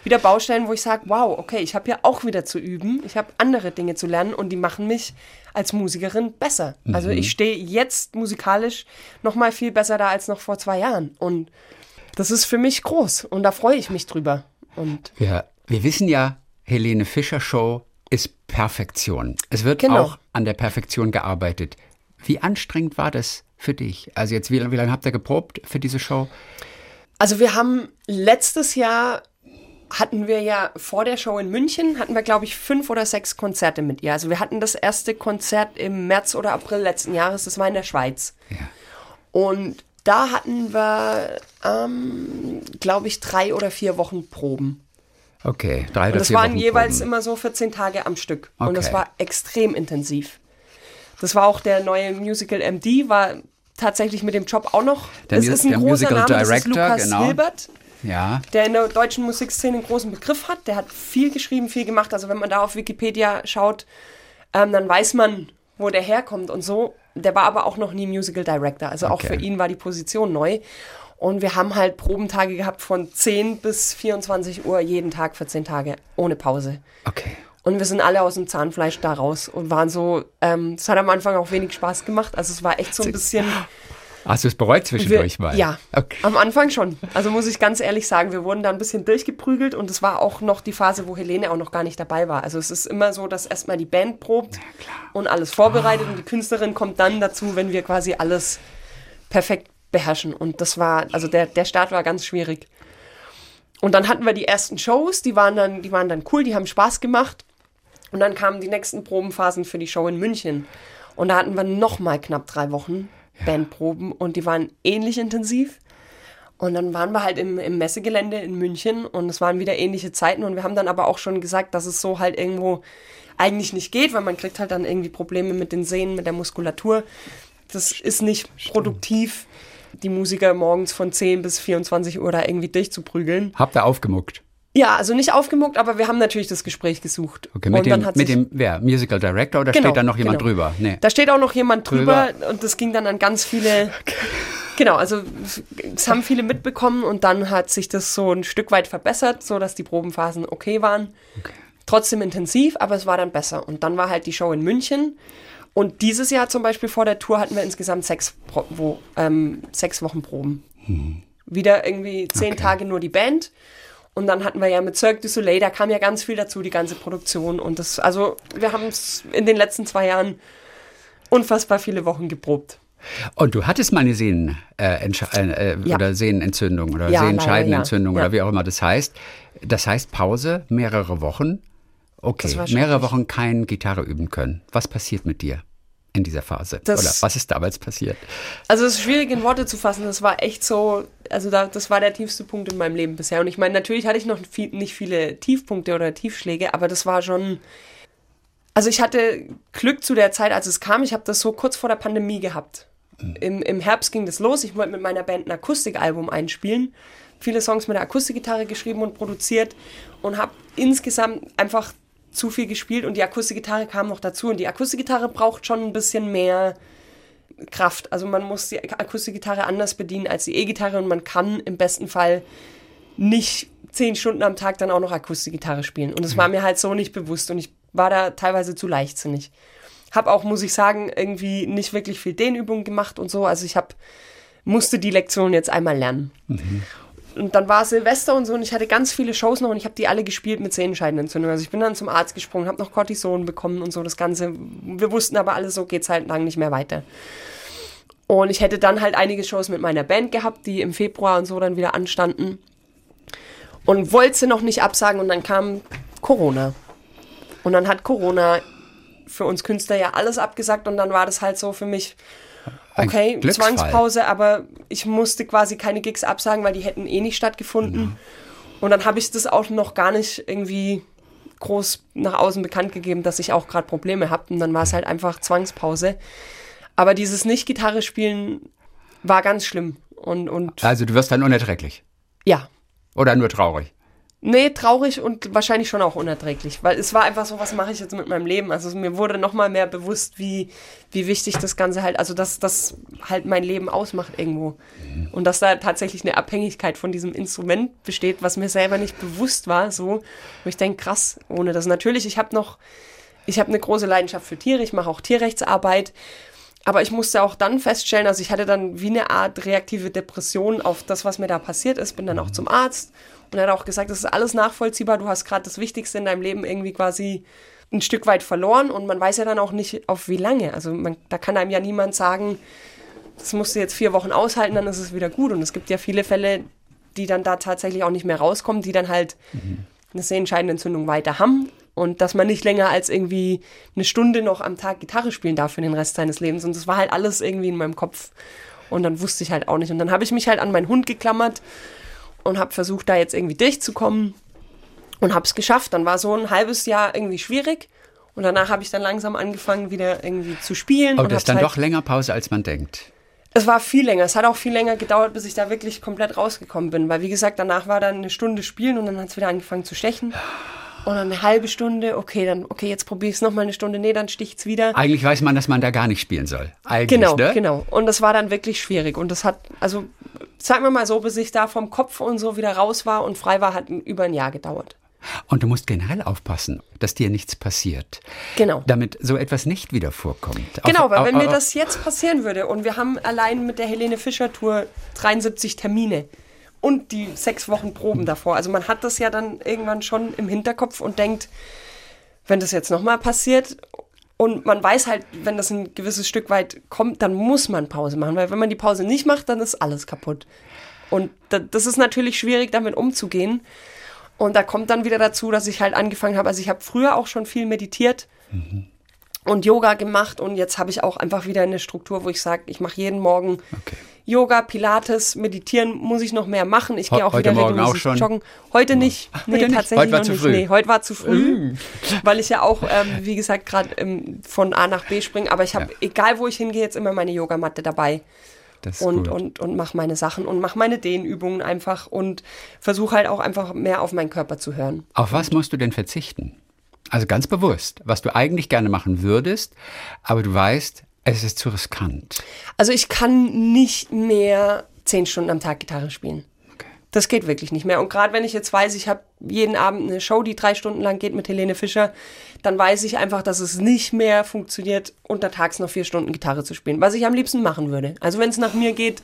wieder Baustellen, wo ich sage, wow, okay, ich habe hier auch wieder zu üben, ich habe andere Dinge zu lernen und die machen mich als Musikerin besser. Also ich stehe jetzt musikalisch noch mal viel besser da als noch vor zwei Jahren und das ist für mich groß und da freue ich mich drüber. Und Wir, wir wissen ja, Helene Fischer Show ist Perfektion. Es wird Genau. auch an der Perfektion gearbeitet. Wie anstrengend war das für dich? Also jetzt, wie, wie lange habt ihr geprobt für diese Show? Also wir haben letztes Jahr hatten wir ja vor der Show in München, hatten wir, glaube ich, fünf oder sechs Konzerte mit ihr. Also wir hatten das erste Konzert im März oder April letzten Jahres, das war in der Schweiz. Ja. Und da hatten wir, ähm, glaube ich, drei oder vier Wochen Proben. Okay, drei oder Und das vier waren Wochen jeweils Proben. immer so 14 Tage am Stück. Und das Okay. war extrem intensiv. Das war auch der neue Musical MD, war tatsächlich mit dem Job auch noch. Der es ist ein der großer Musical Name, das ist Director, Lukas genau. Hilbert Ja, der in der deutschen Musikszene einen großen Begriff hat. Der hat viel geschrieben, viel gemacht. Also wenn man da auf Wikipedia schaut, ähm, dann weiß man, wo der herkommt und so. Der war aber auch noch nie Musical Director. Also auch Okay. für ihn war die Position neu. Und wir haben halt Probentage gehabt von 10 bis 24 Uhr jeden Tag für 10 Tage, ohne Pause. okay. Und wir sind alle aus dem Zahnfleisch da raus und waren so, ähm, es hat am Anfang auch wenig Spaß gemacht. Also es war echt so ein bisschen Hast du es bereut zwischendurch wir, mal? Ja, okay. am Anfang schon. Also muss ich ganz ehrlich sagen, wir wurden da ein bisschen durchgeprügelt und es war auch noch die Phase, wo Helene auch noch gar nicht dabei war. Also es ist immer so, dass erstmal die Band probt und alles vorbereitet oh. und die Künstlerin kommt dann dazu, wenn wir quasi alles perfekt beherrschen. Und das war, also der, der Start war ganz schwierig. Und dann hatten wir die ersten Shows, die waren dann, die waren dann cool, die haben Spaß gemacht. Und dann kamen die nächsten Probenphasen für die Show in München. Und da hatten wir noch mal knapp drei Wochen ja. Bandproben und die waren ähnlich intensiv. Und dann waren wir halt im, im Messegelände in München und es waren wieder ähnliche Zeiten und wir haben dann aber auch schon gesagt, dass es so halt irgendwo eigentlich nicht geht, weil man kriegt halt dann irgendwie Probleme mit den Sehnen, mit der Muskulatur. Das ist nicht produktiv, die Musiker morgens von 10 bis 24 Uhr da irgendwie durchzuprügeln. Habt ihr aufgemuckt? Ja, also nicht aufgemuckt, aber wir haben natürlich das Gespräch gesucht. Okay, mit, dem, mit dem, wer? Musical Director oder genau, steht da noch jemand genau. drüber? Nee. Da steht auch noch jemand drüber, drüber. und das ging dann an ganz viele. Okay. Genau, also es haben viele mitbekommen und dann hat sich das so ein Stück weit verbessert, so dass die Probenphasen okay waren. Okay. Trotzdem intensiv, aber es war dann besser. Und dann war halt die Show in München. Und dieses Jahr zum Beispiel vor der Tour hatten wir insgesamt sechs, wo, ähm, sechs Wochen Proben. Hm. Wieder irgendwie zehn okay. Tage nur die Band und dann hatten wir ja mit Cirque du Soleil, da kam ja ganz viel dazu, die ganze Produktion. Und das, also wir haben es in den letzten zwei Jahren unfassbar viele Wochen geprobt. Und du hattest mal eine Sehnen, äh, äh, ja. oder Sehnenentzündung oder ja, Sehenscheidenentzündung ja. oder wie auch immer das heißt. Das heißt Pause, mehrere Wochen. Okay, mehrere Wochen kein Gitarre üben können. Was passiert mit dir? In dieser Phase? Das, Oder was ist damals passiert? Also es ist schwierig in Worte zu fassen. Das war echt so, also da, das war der tiefste Punkt in meinem Leben bisher. Und ich meine, natürlich hatte ich noch viel, nicht viele Tiefpunkte oder Tiefschläge, aber das war schon. Also ich hatte Glück zu der Zeit, als es kam. Ich habe das so kurz vor der Pandemie gehabt. Mhm. Im, Im Herbst ging das los. Ich wollte mit meiner Band ein Akustikalbum einspielen. Viele Songs mit der Akustikgitarre geschrieben und produziert und habe insgesamt einfach zu viel gespielt und die Akustikgitarre kam noch dazu. Und die Akustikgitarre braucht schon ein bisschen mehr Kraft. Also man muss die Akustikgitarre anders bedienen als die E-Gitarre und man kann im besten Fall nicht zehn Stunden am Tag dann auch noch Akustikgitarre spielen. Und das war mir halt so nicht bewusst und ich war da teilweise zu leichtsinnig. Hab auch, muss ich sagen, irgendwie nicht wirklich viel Dehnübungen gemacht und so. Also ich hab, musste die Lektion jetzt einmal lernen. Mhm und dann war Silvester und so und ich hatte ganz viele Shows noch und ich habe die alle gespielt mit Sehenscheidenentzündung. Also ich bin dann zum Arzt gesprungen, habe noch Cortison bekommen und so das Ganze. Wir wussten aber alle, so geht's halt lang nicht mehr weiter. Und ich hätte dann halt einige Shows mit meiner Band gehabt, die im Februar und so dann wieder anstanden. Und wollte sie noch nicht absagen und dann kam Corona. Und dann hat Corona für uns Künstler ja alles abgesagt und dann war das halt so für mich, okay, Zwangspause, aber ich musste quasi keine Gigs absagen, weil die hätten eh nicht stattgefunden. Mhm. Und dann habe ich das auch noch gar nicht irgendwie groß nach außen bekannt gegeben, dass ich auch gerade Probleme habe. Und dann war es halt einfach Zwangspause. Aber dieses Nicht-Gitarre spielen war ganz schlimm. Und, und also du wirst dann unerträglich? Ja. Oder nur traurig? Nee, traurig und wahrscheinlich schon auch unerträglich, weil es war einfach so, was mache ich jetzt mit meinem Leben? Also mir wurde nochmal mehr bewusst, wie, wie wichtig das Ganze halt, also dass das halt mein Leben ausmacht irgendwo. Und dass da tatsächlich eine Abhängigkeit von diesem Instrument besteht, was mir selber nicht bewusst war, so. wo ich denke, krass, ohne das. Natürlich, ich habe noch, ich habe eine große Leidenschaft für Tiere, ich mache auch Tierrechtsarbeit. Aber ich musste auch dann feststellen, also ich hatte dann wie eine Art reaktive Depression auf das, was mir da passiert ist, bin dann auch zum Arzt und er hat auch gesagt, das ist alles nachvollziehbar. Du hast gerade das Wichtigste in deinem Leben irgendwie quasi ein Stück weit verloren und man weiß ja dann auch nicht, auf wie lange. Also man, da kann einem ja niemand sagen, das musst du jetzt vier Wochen aushalten, dann ist es wieder gut. Und es gibt ja viele Fälle, die dann da tatsächlich auch nicht mehr rauskommen, die dann halt mhm. eine sehr entscheidende Entzündung weiter haben. Und dass man nicht länger als irgendwie eine Stunde noch am Tag Gitarre spielen darf für den Rest seines Lebens. Und das war halt alles irgendwie in meinem Kopf. Und dann wusste ich halt auch nicht. Und dann habe ich mich halt an meinen Hund geklammert und habe versucht, da jetzt irgendwie durchzukommen und habe es geschafft. Dann war so ein halbes Jahr irgendwie schwierig und danach habe ich dann langsam angefangen, wieder irgendwie zu spielen. Aber das ist dann halt doch länger Pause, als man denkt. Es war viel länger. Es hat auch viel länger gedauert, bis ich da wirklich komplett rausgekommen bin. Weil, wie gesagt, danach war dann eine Stunde spielen und dann hat es wieder angefangen zu stechen. Und dann eine halbe Stunde, okay, dann, okay, jetzt probiere ich es nochmal eine Stunde, nee, dann sticht es wieder. Eigentlich weiß man, dass man da gar nicht spielen soll. Eigentlich, genau, ne? genau. Und das war dann wirklich schwierig. Und das hat, also, sagen wir mal so, bis ich da vom Kopf und so wieder raus war und frei war, hat über ein Jahr gedauert. Und du musst generell aufpassen, dass dir nichts passiert. Genau. Damit so etwas nicht wieder vorkommt. Genau, weil wenn mir das jetzt passieren würde und wir haben allein mit der Helene Fischer Tour 73 Termine und die sechs Wochen Proben davor. Also man hat das ja dann irgendwann schon im Hinterkopf und denkt, wenn das jetzt nochmal passiert und man weiß halt, wenn das ein gewisses Stück weit kommt, dann muss man Pause machen, weil wenn man die Pause nicht macht, dann ist alles kaputt. Und da, das ist natürlich schwierig, damit umzugehen. Und da kommt dann wieder dazu, dass ich halt angefangen habe, also ich habe früher auch schon viel meditiert und Yoga gemacht und jetzt habe ich auch einfach wieder eine Struktur, wo ich sage, ich mache jeden Morgen Okay. Yoga, Pilates, meditieren muss ich noch mehr machen. Ich He- gehe auch heute wieder Morgen auch schon? joggen. heute nicht. Nee, heute nicht? tatsächlich Heute war noch zu nicht. früh. Nee, heute war zu früh, weil ich ja auch, ähm, wie gesagt, gerade ähm, von A nach B springe. Aber ich habe, Ja. egal wo ich hingehe, jetzt immer meine Yogamatte dabei Das ist und, gut. und, und mache meine Sachen und mache meine Dehnübungen einfach und versuche halt auch einfach mehr auf meinen Körper zu hören. Auf was musst du denn verzichten? Also ganz bewusst, was du eigentlich gerne machen würdest, aber du weißt, es ist zu riskant. Also ich kann nicht mehr zehn Stunden am Tag Gitarre spielen. Okay. Das geht wirklich nicht mehr. Und gerade wenn ich jetzt weiß, ich habe jeden Abend eine Show, die drei Stunden lang geht mit Helene Fischer, dann weiß ich einfach, dass es nicht mehr funktioniert, untertags noch vier Stunden Gitarre zu spielen. Was ich am liebsten machen würde. Also wenn es nach mir geht,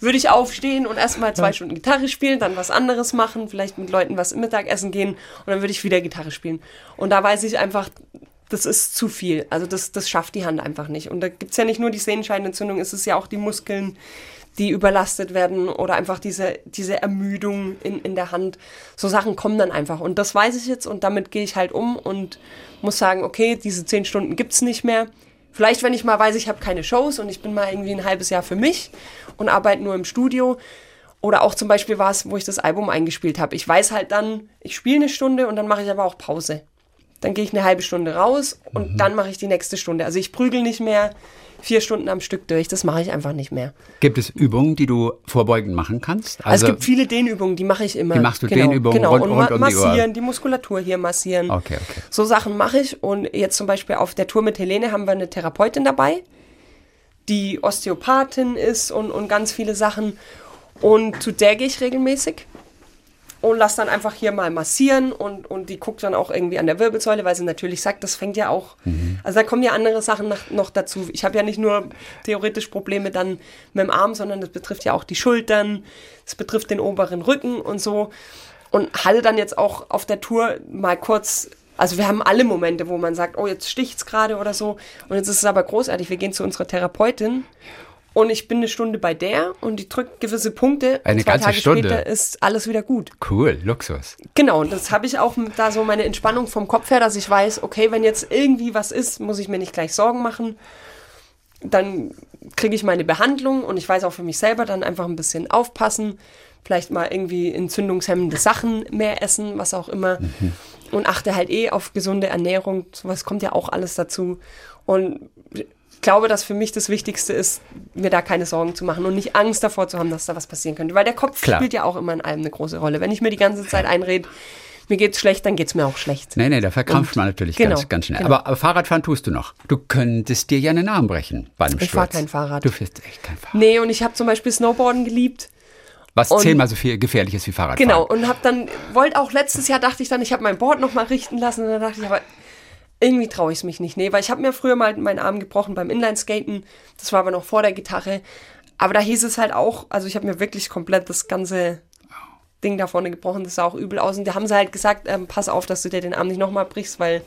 würde ich aufstehen und erstmal zwei Stunden Gitarre spielen, dann was anderes machen, vielleicht mit Leuten was im Mittagessen gehen und dann würde ich wieder Gitarre spielen. Und da weiß ich einfach, das ist zu viel. Also das, das schafft die Hand einfach nicht. Und da gibt's ja nicht nur die Sehenscheidenentzündung, es ist ja auch die Muskeln, die überlastet werden oder einfach diese, diese Ermüdung in, in der Hand. So Sachen kommen dann einfach. Und das weiß ich jetzt und damit gehe ich halt um und muss sagen, okay, diese zehn Stunden gibt's nicht mehr. Vielleicht, wenn ich mal weiß, ich habe keine Shows und ich bin mal irgendwie ein halbes Jahr für mich und arbeite nur im Studio. Oder auch zum Beispiel war es, wo ich das Album eingespielt habe. Ich weiß halt dann, ich spiele eine Stunde und dann mache ich aber auch Pause. Dann gehe ich eine halbe Stunde raus und dann mache ich die nächste Stunde. Also ich prügel nicht mehr vier Stunden am Stück durch. Das mache ich einfach nicht mehr. Gibt es Übungen, die du vorbeugend machen kannst? Also, es gibt viele Dehnübungen, die mache ich immer. Die machst du genau, Dehnübungen genau. rund- und rund um die massieren, die Muskulatur hier massieren. Okay, okay. So Sachen mache ich. Und jetzt zum Beispiel auf der Tour mit Helene haben wir eine Therapeutin dabei, die Osteopathin ist und, und ganz viele Sachen. Und zu der gehe ich regelmäßig und lass dann einfach hier mal massieren und, und die guckt dann auch irgendwie an der Wirbelsäule, weil sie natürlich sagt, das fängt ja auch, also da kommen ja andere Sachen nach, noch dazu. Ich habe ja nicht nur theoretisch Probleme dann mit dem Arm, sondern das betrifft ja auch die Schultern, es betrifft den oberen Rücken und so. Und hatte dann jetzt auch auf der Tour mal kurz, also wir haben alle Momente, wo man sagt, oh, jetzt sticht's gerade oder so. Und jetzt ist es aber großartig, wir gehen zu unserer Therapeutin und ich bin eine Stunde bei der und die drückt gewisse Punkte. Eine zwei ganze Tage Stunde? später ist alles wieder gut. Cool, Luxus. Genau, und das habe ich auch da so meine Entspannung vom Kopf her, dass ich weiß, okay, wenn jetzt irgendwie was ist, muss ich mir nicht gleich Sorgen machen. Dann kriege ich meine Behandlung und ich weiß auch für mich selber dann einfach ein bisschen aufpassen. Vielleicht mal irgendwie entzündungshemmende Sachen mehr essen, was auch immer. Und achte halt eh auf gesunde Ernährung. Sowas kommt ja auch alles dazu. Und glaube, dass für mich das Wichtigste ist, mir da keine Sorgen zu machen und nicht Angst davor zu haben, dass da was passieren könnte. Weil der Kopf Klar. spielt ja auch immer in allem eine große Rolle. Wenn ich mir die ganze Zeit einrede, mir geht's schlecht, dann geht's mir auch schlecht. Nee, nee, da verkrampft Und- man natürlich genau, ganz, ganz schnell. genau. Aber, aber Fahrradfahren tust du noch. Du könntest dir ja einen Arm brechen bei einem Ich Sturz. fahr kein Fahrrad. Du fährst echt kein Fahrrad. Nee, und ich habe zum Beispiel Snowboarden geliebt. Was Und- zehnmal so viel gefährlich ist wie Fahrradfahren. Genau, und habe dann, wollte auch letztes Jahr, dachte ich dann, ich habe mein Board nochmal richten lassen. Und dann dachte ich, aber irgendwie traue ich es mich nicht. Nee, weil ich habe mir früher mal meinen Arm gebrochen beim Inlineskaten. Das war aber noch vor der Gitarre. Aber da hieß es halt auch, also ich habe mir wirklich komplett das ganze Ding da vorne gebrochen. Das sah auch übel aus. Und da haben sie halt gesagt, ähm, pass auf, dass du dir den Arm nicht nochmal brichst, weil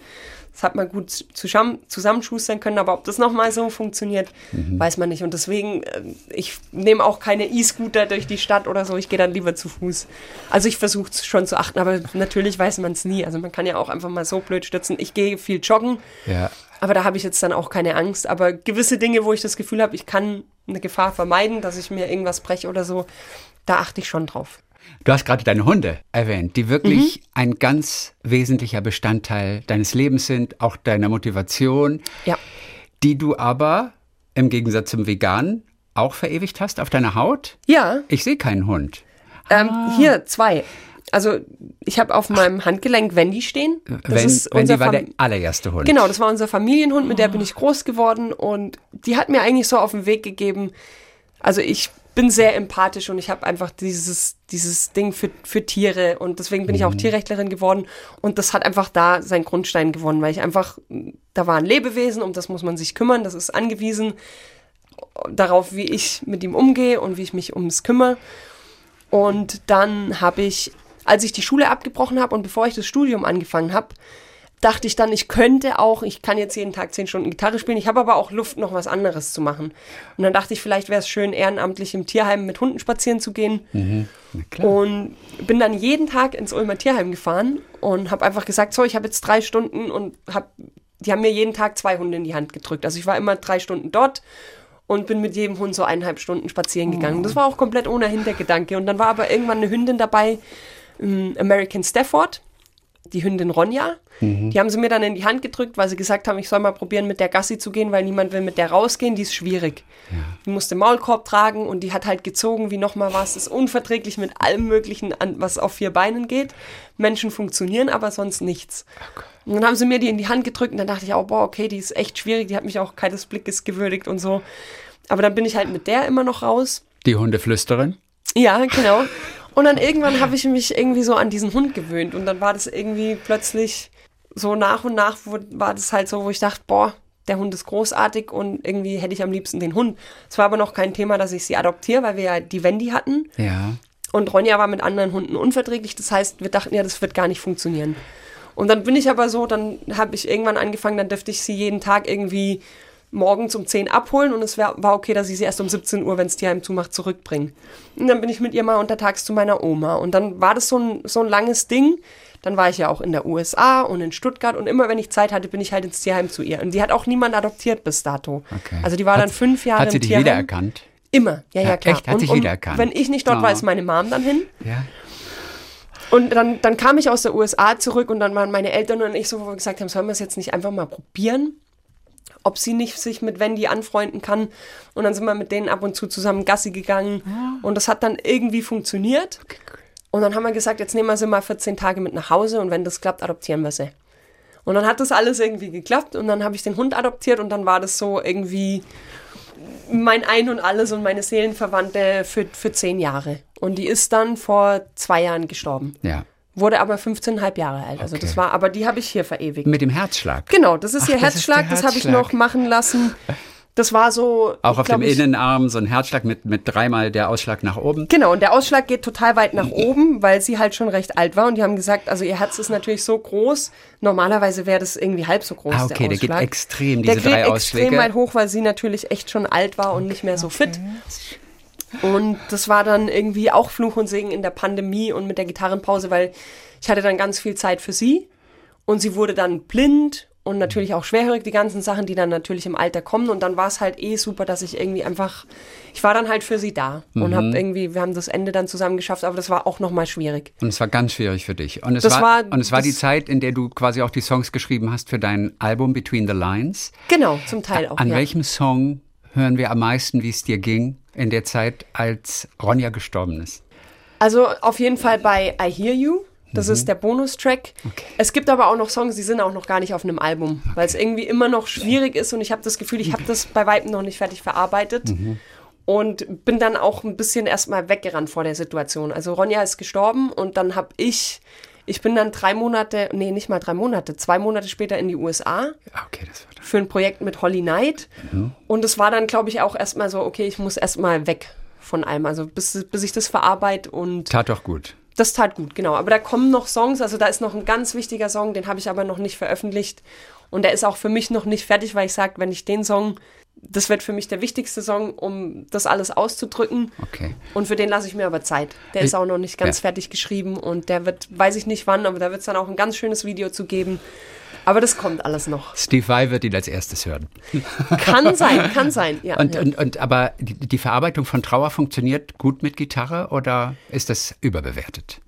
das hat man gut zusammen, zusammenschustern können. Aber ob das nochmal so funktioniert, weiß man nicht. Und deswegen, ähm, ich nehme auch keine E-Scooter durch die Stadt oder so. Ich gehe dann lieber zu Fuß. Also ich versuche es schon zu achten, aber natürlich weiß man es nie. Also man kann ja auch einfach mal so blöd stürzen. Ich gehe viel joggen. Ja. Aber da habe ich jetzt dann auch keine Angst. Aber gewisse Dinge, wo ich das Gefühl habe, ich kann eine Gefahr vermeiden, dass ich mir irgendwas breche oder so, da achte ich schon drauf. Du hast gerade deine Hunde erwähnt, die wirklich Mhm. ein ganz wesentlicher Bestandteil deines Lebens sind, auch deiner Motivation, Ja. die du aber im Gegensatz zum Vegan auch verewigt hast auf deiner Haut. Ja, Ich sehe keinen Hund. ähm, Ah. hier zwei. Also ich habe auf meinem Handgelenk Wendy stehen. Das Wenn, ist die war der Fam- allererste Hund. Genau, das war unser Familienhund, mit der bin Ah. ich groß geworden und die hat mir eigentlich so auf den Weg gegeben. Also ich bin sehr empathisch und ich habe einfach dieses, dieses Ding für, für Tiere und deswegen bin ich auch Tierrechtlerin geworden und das hat einfach da seinen Grundstein gewonnen, weil ich einfach, da war ein Lebewesen, um das muss man sich kümmern, das ist angewiesen darauf, wie ich mit ihm umgehe und wie ich mich ums kümmere. Und dann habe ich, als ich die Schule abgebrochen habe und bevor ich das Studium angefangen habe, dachte ich dann, ich könnte auch, ich kann jetzt jeden Tag zehn Stunden Gitarre spielen, ich habe aber auch Luft, noch was anderes zu machen. Und dann dachte ich, vielleicht wäre es schön, ehrenamtlich im Tierheim mit Hunden spazieren zu gehen. Mhm. Und bin dann jeden Tag ins Ulmer Tierheim gefahren und habe einfach gesagt, so, ich habe jetzt drei Stunden und hab, die haben mir jeden Tag zwei Hunde in die Hand gedrückt. Also ich war immer drei Stunden dort und bin mit jedem Hund so eineinhalb Stunden spazieren gegangen. Das war auch komplett ohne Hintergedanke. Und dann war aber irgendwann eine Hündin dabei, ähm, American Stafford, die Hündin Ronja. Die haben sie mir dann in die Hand gedrückt, weil sie gesagt haben, ich soll mal probieren, mit der Gassi zu gehen, weil niemand will mit der rausgehen, die ist schwierig. Die musste Maulkorb tragen und die hat halt gezogen wie nochmal was. Ist unverträglich mit allem Möglichen, an, was auf vier Beinen geht. Menschen funktionieren, aber sonst nichts. Und dann haben sie mir die in die Hand gedrückt und dann dachte ich auch, boah, okay, die ist echt schwierig, die hat mich auch keines Blickes gewürdigt und so. Aber dann bin ich halt mit der immer noch raus. Die Hundeflüsterin? Ja, genau. Und dann irgendwann habe ich mich irgendwie so an diesen Hund gewöhnt und dann war das irgendwie plötzlich so nach und nach wo, war das halt so, wo ich dachte, boah, der Hund ist großartig und irgendwie hätte ich am liebsten den Hund. Es war aber noch kein Thema, dass ich sie adoptiere, weil wir ja die Wendy hatten Ja. und Ronja war mit anderen Hunden unverträglich. Das heißt, wir dachten ja, das wird gar nicht funktionieren. Und dann bin ich aber so, dann habe ich irgendwann angefangen, dann dürfte ich sie jeden Tag irgendwie morgens um 10 abholen und es wär, war okay, dass ich sie erst um 17 Uhr, wenn es Tierheim zumacht, zurückbringe. Und dann bin ich mit ihr mal untertags zu meiner Oma. Und dann war das so ein, so ein langes Ding. Dann war ich ja auch in der USA und in Stuttgart und immer wenn ich Zeit hatte, bin ich halt ins Tierheim zu ihr. Und die hat auch niemand adoptiert bis dato. Okay. Also die war Hat- dann fünf Jahre Hat sie im dich Tierheim. wiedererkannt? Immer, ja, ja, Ja, klar. echt? Hat und, sich und wiedererkannt? Wenn ich nicht dort war, Oh. ist meine Mom dann hin. Ja. Und dann, dann kam ich aus der USA zurück und dann waren meine Eltern und ich so, wo wir gesagt haben, sollen wir es jetzt nicht einfach mal probieren? Ob sie nicht sich mit Wendy anfreunden kann. Und dann sind wir mit denen ab und zu zusammen Gassi gegangen. Und das hat dann irgendwie funktioniert. Und dann haben wir gesagt, jetzt nehmen wir sie mal 14 Tage mit nach Hause und wenn das klappt, adoptieren wir sie. Und dann hat das alles irgendwie geklappt und dann habe ich den Hund adoptiert und dann war das so irgendwie mein Ein und Alles und meine Seelenverwandte für, für zehn Jahre. Und die ist dann vor zwei Jahren gestorben. Ja. Wurde aber 15,5 Jahre alt. Also das Okay. war, aber die habe ich hier verewigt. Mit dem Herzschlag. Genau, das ist Ach, ihr das ist Herzschlag, der das habe ich Herzschlag. noch machen lassen. Das war so. Auch auf dem ich- Innenarm so ein Herzschlag mit, mit dreimal der Ausschlag nach oben. Genau, und der Ausschlag geht total weit nach oben, weil sie halt schon recht alt war. Und die haben gesagt, also ihr Herz ist natürlich so groß. Normalerweise wäre das irgendwie halb so groß. Ah, okay, der geht Ausschlag. extrem, Der diese geht drei extrem Ausschläge. weit hoch, weil sie natürlich echt schon alt war und nicht mehr so fit. Und das war dann irgendwie auch Fluch und Segen in der Pandemie und mit der Gitarrenpause, weil ich hatte dann ganz viel Zeit für sie und sie wurde dann blind und natürlich auch schwerhörig, die ganzen Sachen, die dann natürlich im Alter kommen. Und dann war es halt eh super, dass ich irgendwie einfach, ich war dann halt für sie da und Mhm. habe irgendwie, wir haben das Ende dann zusammen geschafft, aber das war auch nochmal schwierig. Und es war ganz schwierig für dich. Und es, war, war- und es war die Zeit, in der du quasi auch die Songs geschrieben hast für dein Album Between the Lines. Genau, zum Teil auch. An ja. welchem Song hören wir am meisten, wie es dir ging in der Zeit, als Ronja gestorben ist? Also auf jeden Fall bei I Hear You. Das ist der Bonustrack. Okay. Es gibt aber auch noch Songs, die sind auch noch gar nicht auf einem Album, weil es irgendwie immer noch schwierig ist und ich habe das Gefühl, ich habe das bei Weitem noch nicht fertig verarbeitet und bin dann auch ein bisschen erstmal weggerannt vor der Situation. Also Ronja ist gestorben und dann habe ich, ich bin dann drei Monate, nee, nicht mal drei Monate, zwei Monate später in die USA Ah, Okay, das war das. für ein Projekt mit Holly Knight. Und es war dann, glaube ich, auch erstmal so, okay, ich muss erstmal weg von allem. Also bis, bis ich das verarbeite und Tat doch gut. das tat gut, genau. Aber da kommen noch Songs, also da ist noch ein ganz wichtiger Song, den habe ich aber noch nicht veröffentlicht. Und der ist auch für mich noch nicht fertig, weil ich sage, wenn ich den Song, das wird für mich der wichtigste Song, um das alles auszudrücken. Okay. Und für den lasse ich mir aber Zeit. Der ist Ich- auch noch nicht ganz ja. fertig geschrieben und der wird, weiß ich nicht wann, aber da wird es dann auch ein ganz schönes Video zu geben. Aber das kommt alles noch. Steve Vai wird ihn als erstes hören. Kann sein, kann sein, ja. Und, ja. und, und aber die, die Verarbeitung von Trauer funktioniert gut mit Gitarre oder ist das überbewertet?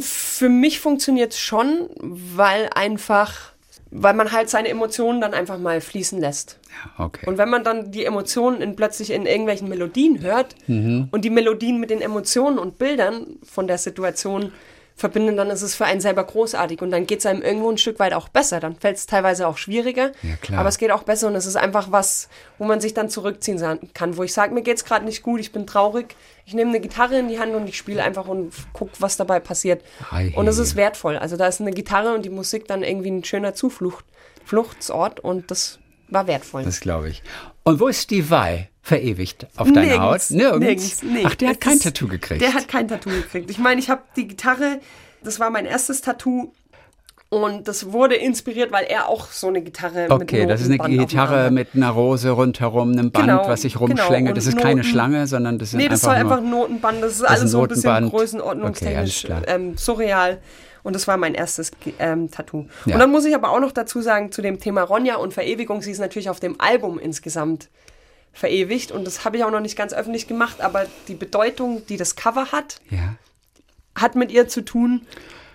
Für mich funktioniert es schon, weil einfach, weil man halt seine Emotionen dann einfach mal fließen lässt. Ja, okay. Und wenn man dann die Emotionen in, plötzlich in irgendwelchen Melodien hört und die Melodien mit den Emotionen und Bildern von der Situation verbindet, dann ist es für einen selber großartig und dann geht es einem irgendwo ein Stück weit auch besser. Dann fällt es teilweise auch schwieriger, Ja, klar. aber es geht auch besser und es ist einfach was, wo man sich dann zurückziehen kann, wo ich sage, mir geht's gerade nicht gut, ich bin traurig, ich nehme eine Gitarre in die Hand und ich spiele einfach und guck, was dabei passiert. Ei, Und es ist wertvoll. Also da ist eine Gitarre und die Musik dann irgendwie ein schöner Zuflucht, Fluchtsort und das war wertvoll. Das glaube ich. Und wo ist Steve Vai verewigt auf deiner Haut? Nirgends. Nee. Ach, der hat Das kein ist- Tattoo gekriegt. Der hat kein Tattoo gekriegt. Ich meine, ich habe die Gitarre, das war mein erstes Tattoo. Und das wurde inspiriert, weil er auch so eine Gitarre mit Okay, das ist eine Arm Gitarre mit einer Rose rundherum, einem Band, Genau, was sich genau. rumschlängelt. Das Und ist keine Noten- Schlange, sondern das sind Nee, das soll einfach ein Notenband. Das ist ist alles so ein bisschen Notenband. größenordnungstechnisch Okay, alles klar. ähm, surreal. Und das war mein erstes ähm, Tattoo. Ja. Und dann muss ich aber auch noch dazu sagen, zu dem Thema Ronja und Verewigung, sie ist natürlich auf dem Album insgesamt verewigt. Und das habe ich auch noch nicht ganz öffentlich gemacht, aber die Bedeutung, die das Cover hat, Ja. hat mit ihr zu tun.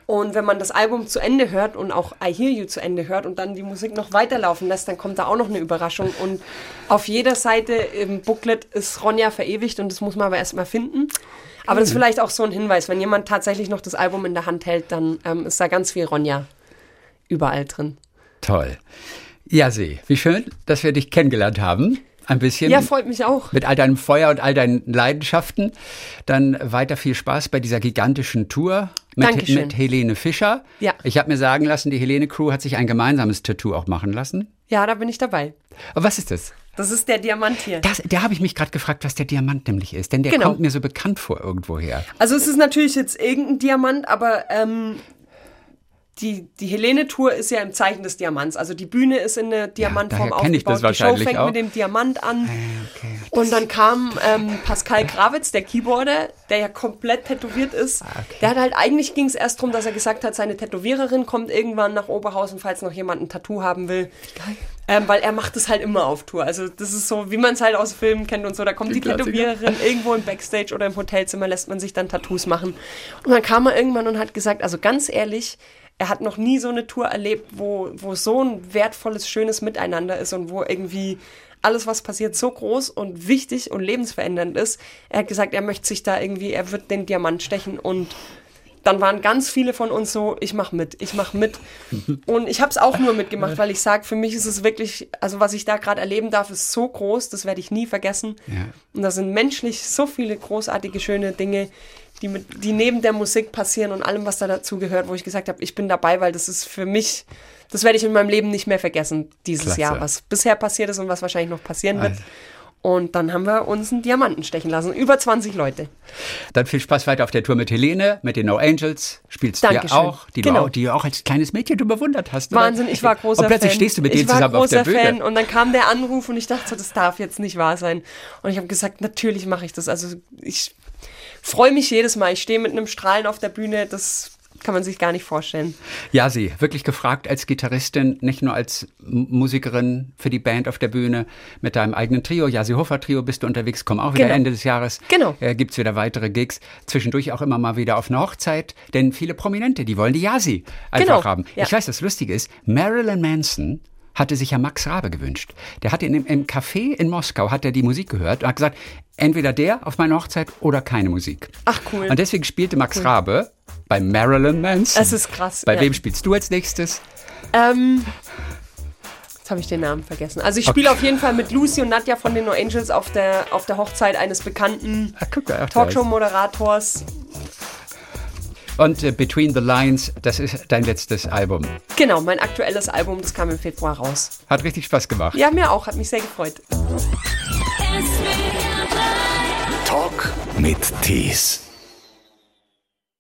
Und wenn man das Album zu Ende hört und auch I Hear You zu Ende hört und dann die Musik noch weiterlaufen lässt, dann kommt da auch noch eine Überraschung. Und auf jeder Seite im Booklet ist Ronja verewigt und das muss man aber erstmal finden. Aber das ist vielleicht auch so ein Hinweis, wenn jemand tatsächlich noch das Album in der Hand hält, dann ähm, ist da ganz viel Ronja überall drin. Toll. Ja, See, wie schön, dass wir dich kennengelernt haben. Ein bisschen. Ja, freut mich auch. mit all deinem Feuer und all deinen Leidenschaften. Dann weiter viel Spaß bei dieser gigantischen Tour mit, Dankeschön. mit Helene Fischer. Ja. Ich habe mir sagen lassen, die Helene Crew hat sich ein gemeinsames Tattoo auch machen lassen. Ja, da bin ich dabei. Aber was ist das? Das ist der Diamant hier. das da habe ich mich gerade gefragt, was der Diamant nämlich ist. Denn der Genau. kommt mir so bekannt vor irgendwoher. Also es ist natürlich jetzt irgendein Diamant, aber ähm, die, die Helene-Tour ist ja im Zeichen des Diamants. Also die Bühne ist in der Diamantform ich aufgebaut. das die Show fängt auch. mit dem Diamant an. Okay. Und dann kam ähm, Pascal Gravitz, der Keyboarder, der ja komplett tätowiert ist. Ah, Der hat halt, eigentlich ging es erst darum, dass er gesagt hat, seine Tätowiererin kommt irgendwann nach Oberhausen, falls noch jemand ein Tattoo haben will. Ähm, weil er macht es halt immer auf Tour. Also das ist so, wie man es halt aus Filmen kennt und so. Da kommt die Klassiker. Tätowiererin irgendwo im Backstage oder im Hotelzimmer, lässt man sich dann Tattoos machen. Und dann kam er irgendwann und hat gesagt, also ganz ehrlich, er hat noch nie so eine Tour erlebt, wo, wo so ein wertvolles, schönes Miteinander ist und wo irgendwie alles, was passiert, so groß und wichtig und lebensverändernd ist. Er hat gesagt, er möchte sich da irgendwie, er wird den Diamant stechen und dann waren ganz viele von uns so, ich mach mit, ich mach mit. Und ich habe es auch nur mitgemacht, weil ich sage, für mich ist es wirklich, also was ich da gerade erleben darf, ist so groß, das werde ich nie vergessen. Ja. Und da sind menschlich so viele großartige, schöne Dinge, die, mit, die neben der Musik passieren und allem, was da dazu gehört, wo ich gesagt habe, ich bin dabei, weil das ist für mich, das werde ich in meinem Leben nicht mehr vergessen, dieses Klasse. Jahr, was bisher passiert ist und was wahrscheinlich noch passieren wird. Also. Und dann haben wir uns einen Diamanten stechen lassen. Über 20 Leute. Dann viel Spaß weiter auf der Tour mit Helene, mit den No Angels. Spielst du ja auch, die, du Genau. auch, die du auch als kleines Mädchen du bewundert hast. oder? Wahnsinn, ich war großer Und plötzlich Fan. stehst du mit ich denen war zusammen auf der großer Bühne. Fan und dann kam der Anruf und ich dachte so, das darf jetzt nicht wahr sein. Und ich habe gesagt, natürlich mache ich das. Also ich freue mich jedes Mal. Ich stehe mit einem Strahlen auf der Bühne, das kann man sich gar nicht vorstellen. Ja, sie, wirklich gefragt als Gitarristin, nicht nur als Musikerin für die Band auf der Bühne mit deinem eigenen Trio. Ja, sie Hofer Trio bist du unterwegs, komm auch wieder Genau. Ende des Jahres. Genau. Äh, gibt's wieder weitere Gigs. Zwischendurch auch immer mal wieder auf eine Hochzeit, denn viele Prominente, die wollen die Yasi einfach Genau, haben. ja. Ich weiß, das Lustige ist, Marilyn Manson hatte sich ja Max Rabe gewünscht. Der hatte in, im, im Café in Moskau, hat er die Musik gehört und hat gesagt, entweder der auf meiner Hochzeit oder keine Musik. Ach, cool. Und deswegen spielte Max Rabe bei Marilyn Manson. Es ist krass, Bei ja. wem spielst du als nächstes? Ähm, jetzt habe ich den Namen vergessen. Also ich spiele auf jeden Fall mit Lucy und Nadja von den No Angels auf der, auf der Hochzeit eines bekannten Talkshow-Moderators. Und äh, Between the Lines, das ist dein letztes Album. Genau, mein aktuelles Album, das kam im Februar raus. Hat richtig Spaß gemacht. Ja, mir auch, hat mich sehr gefreut. Talk mit Tees.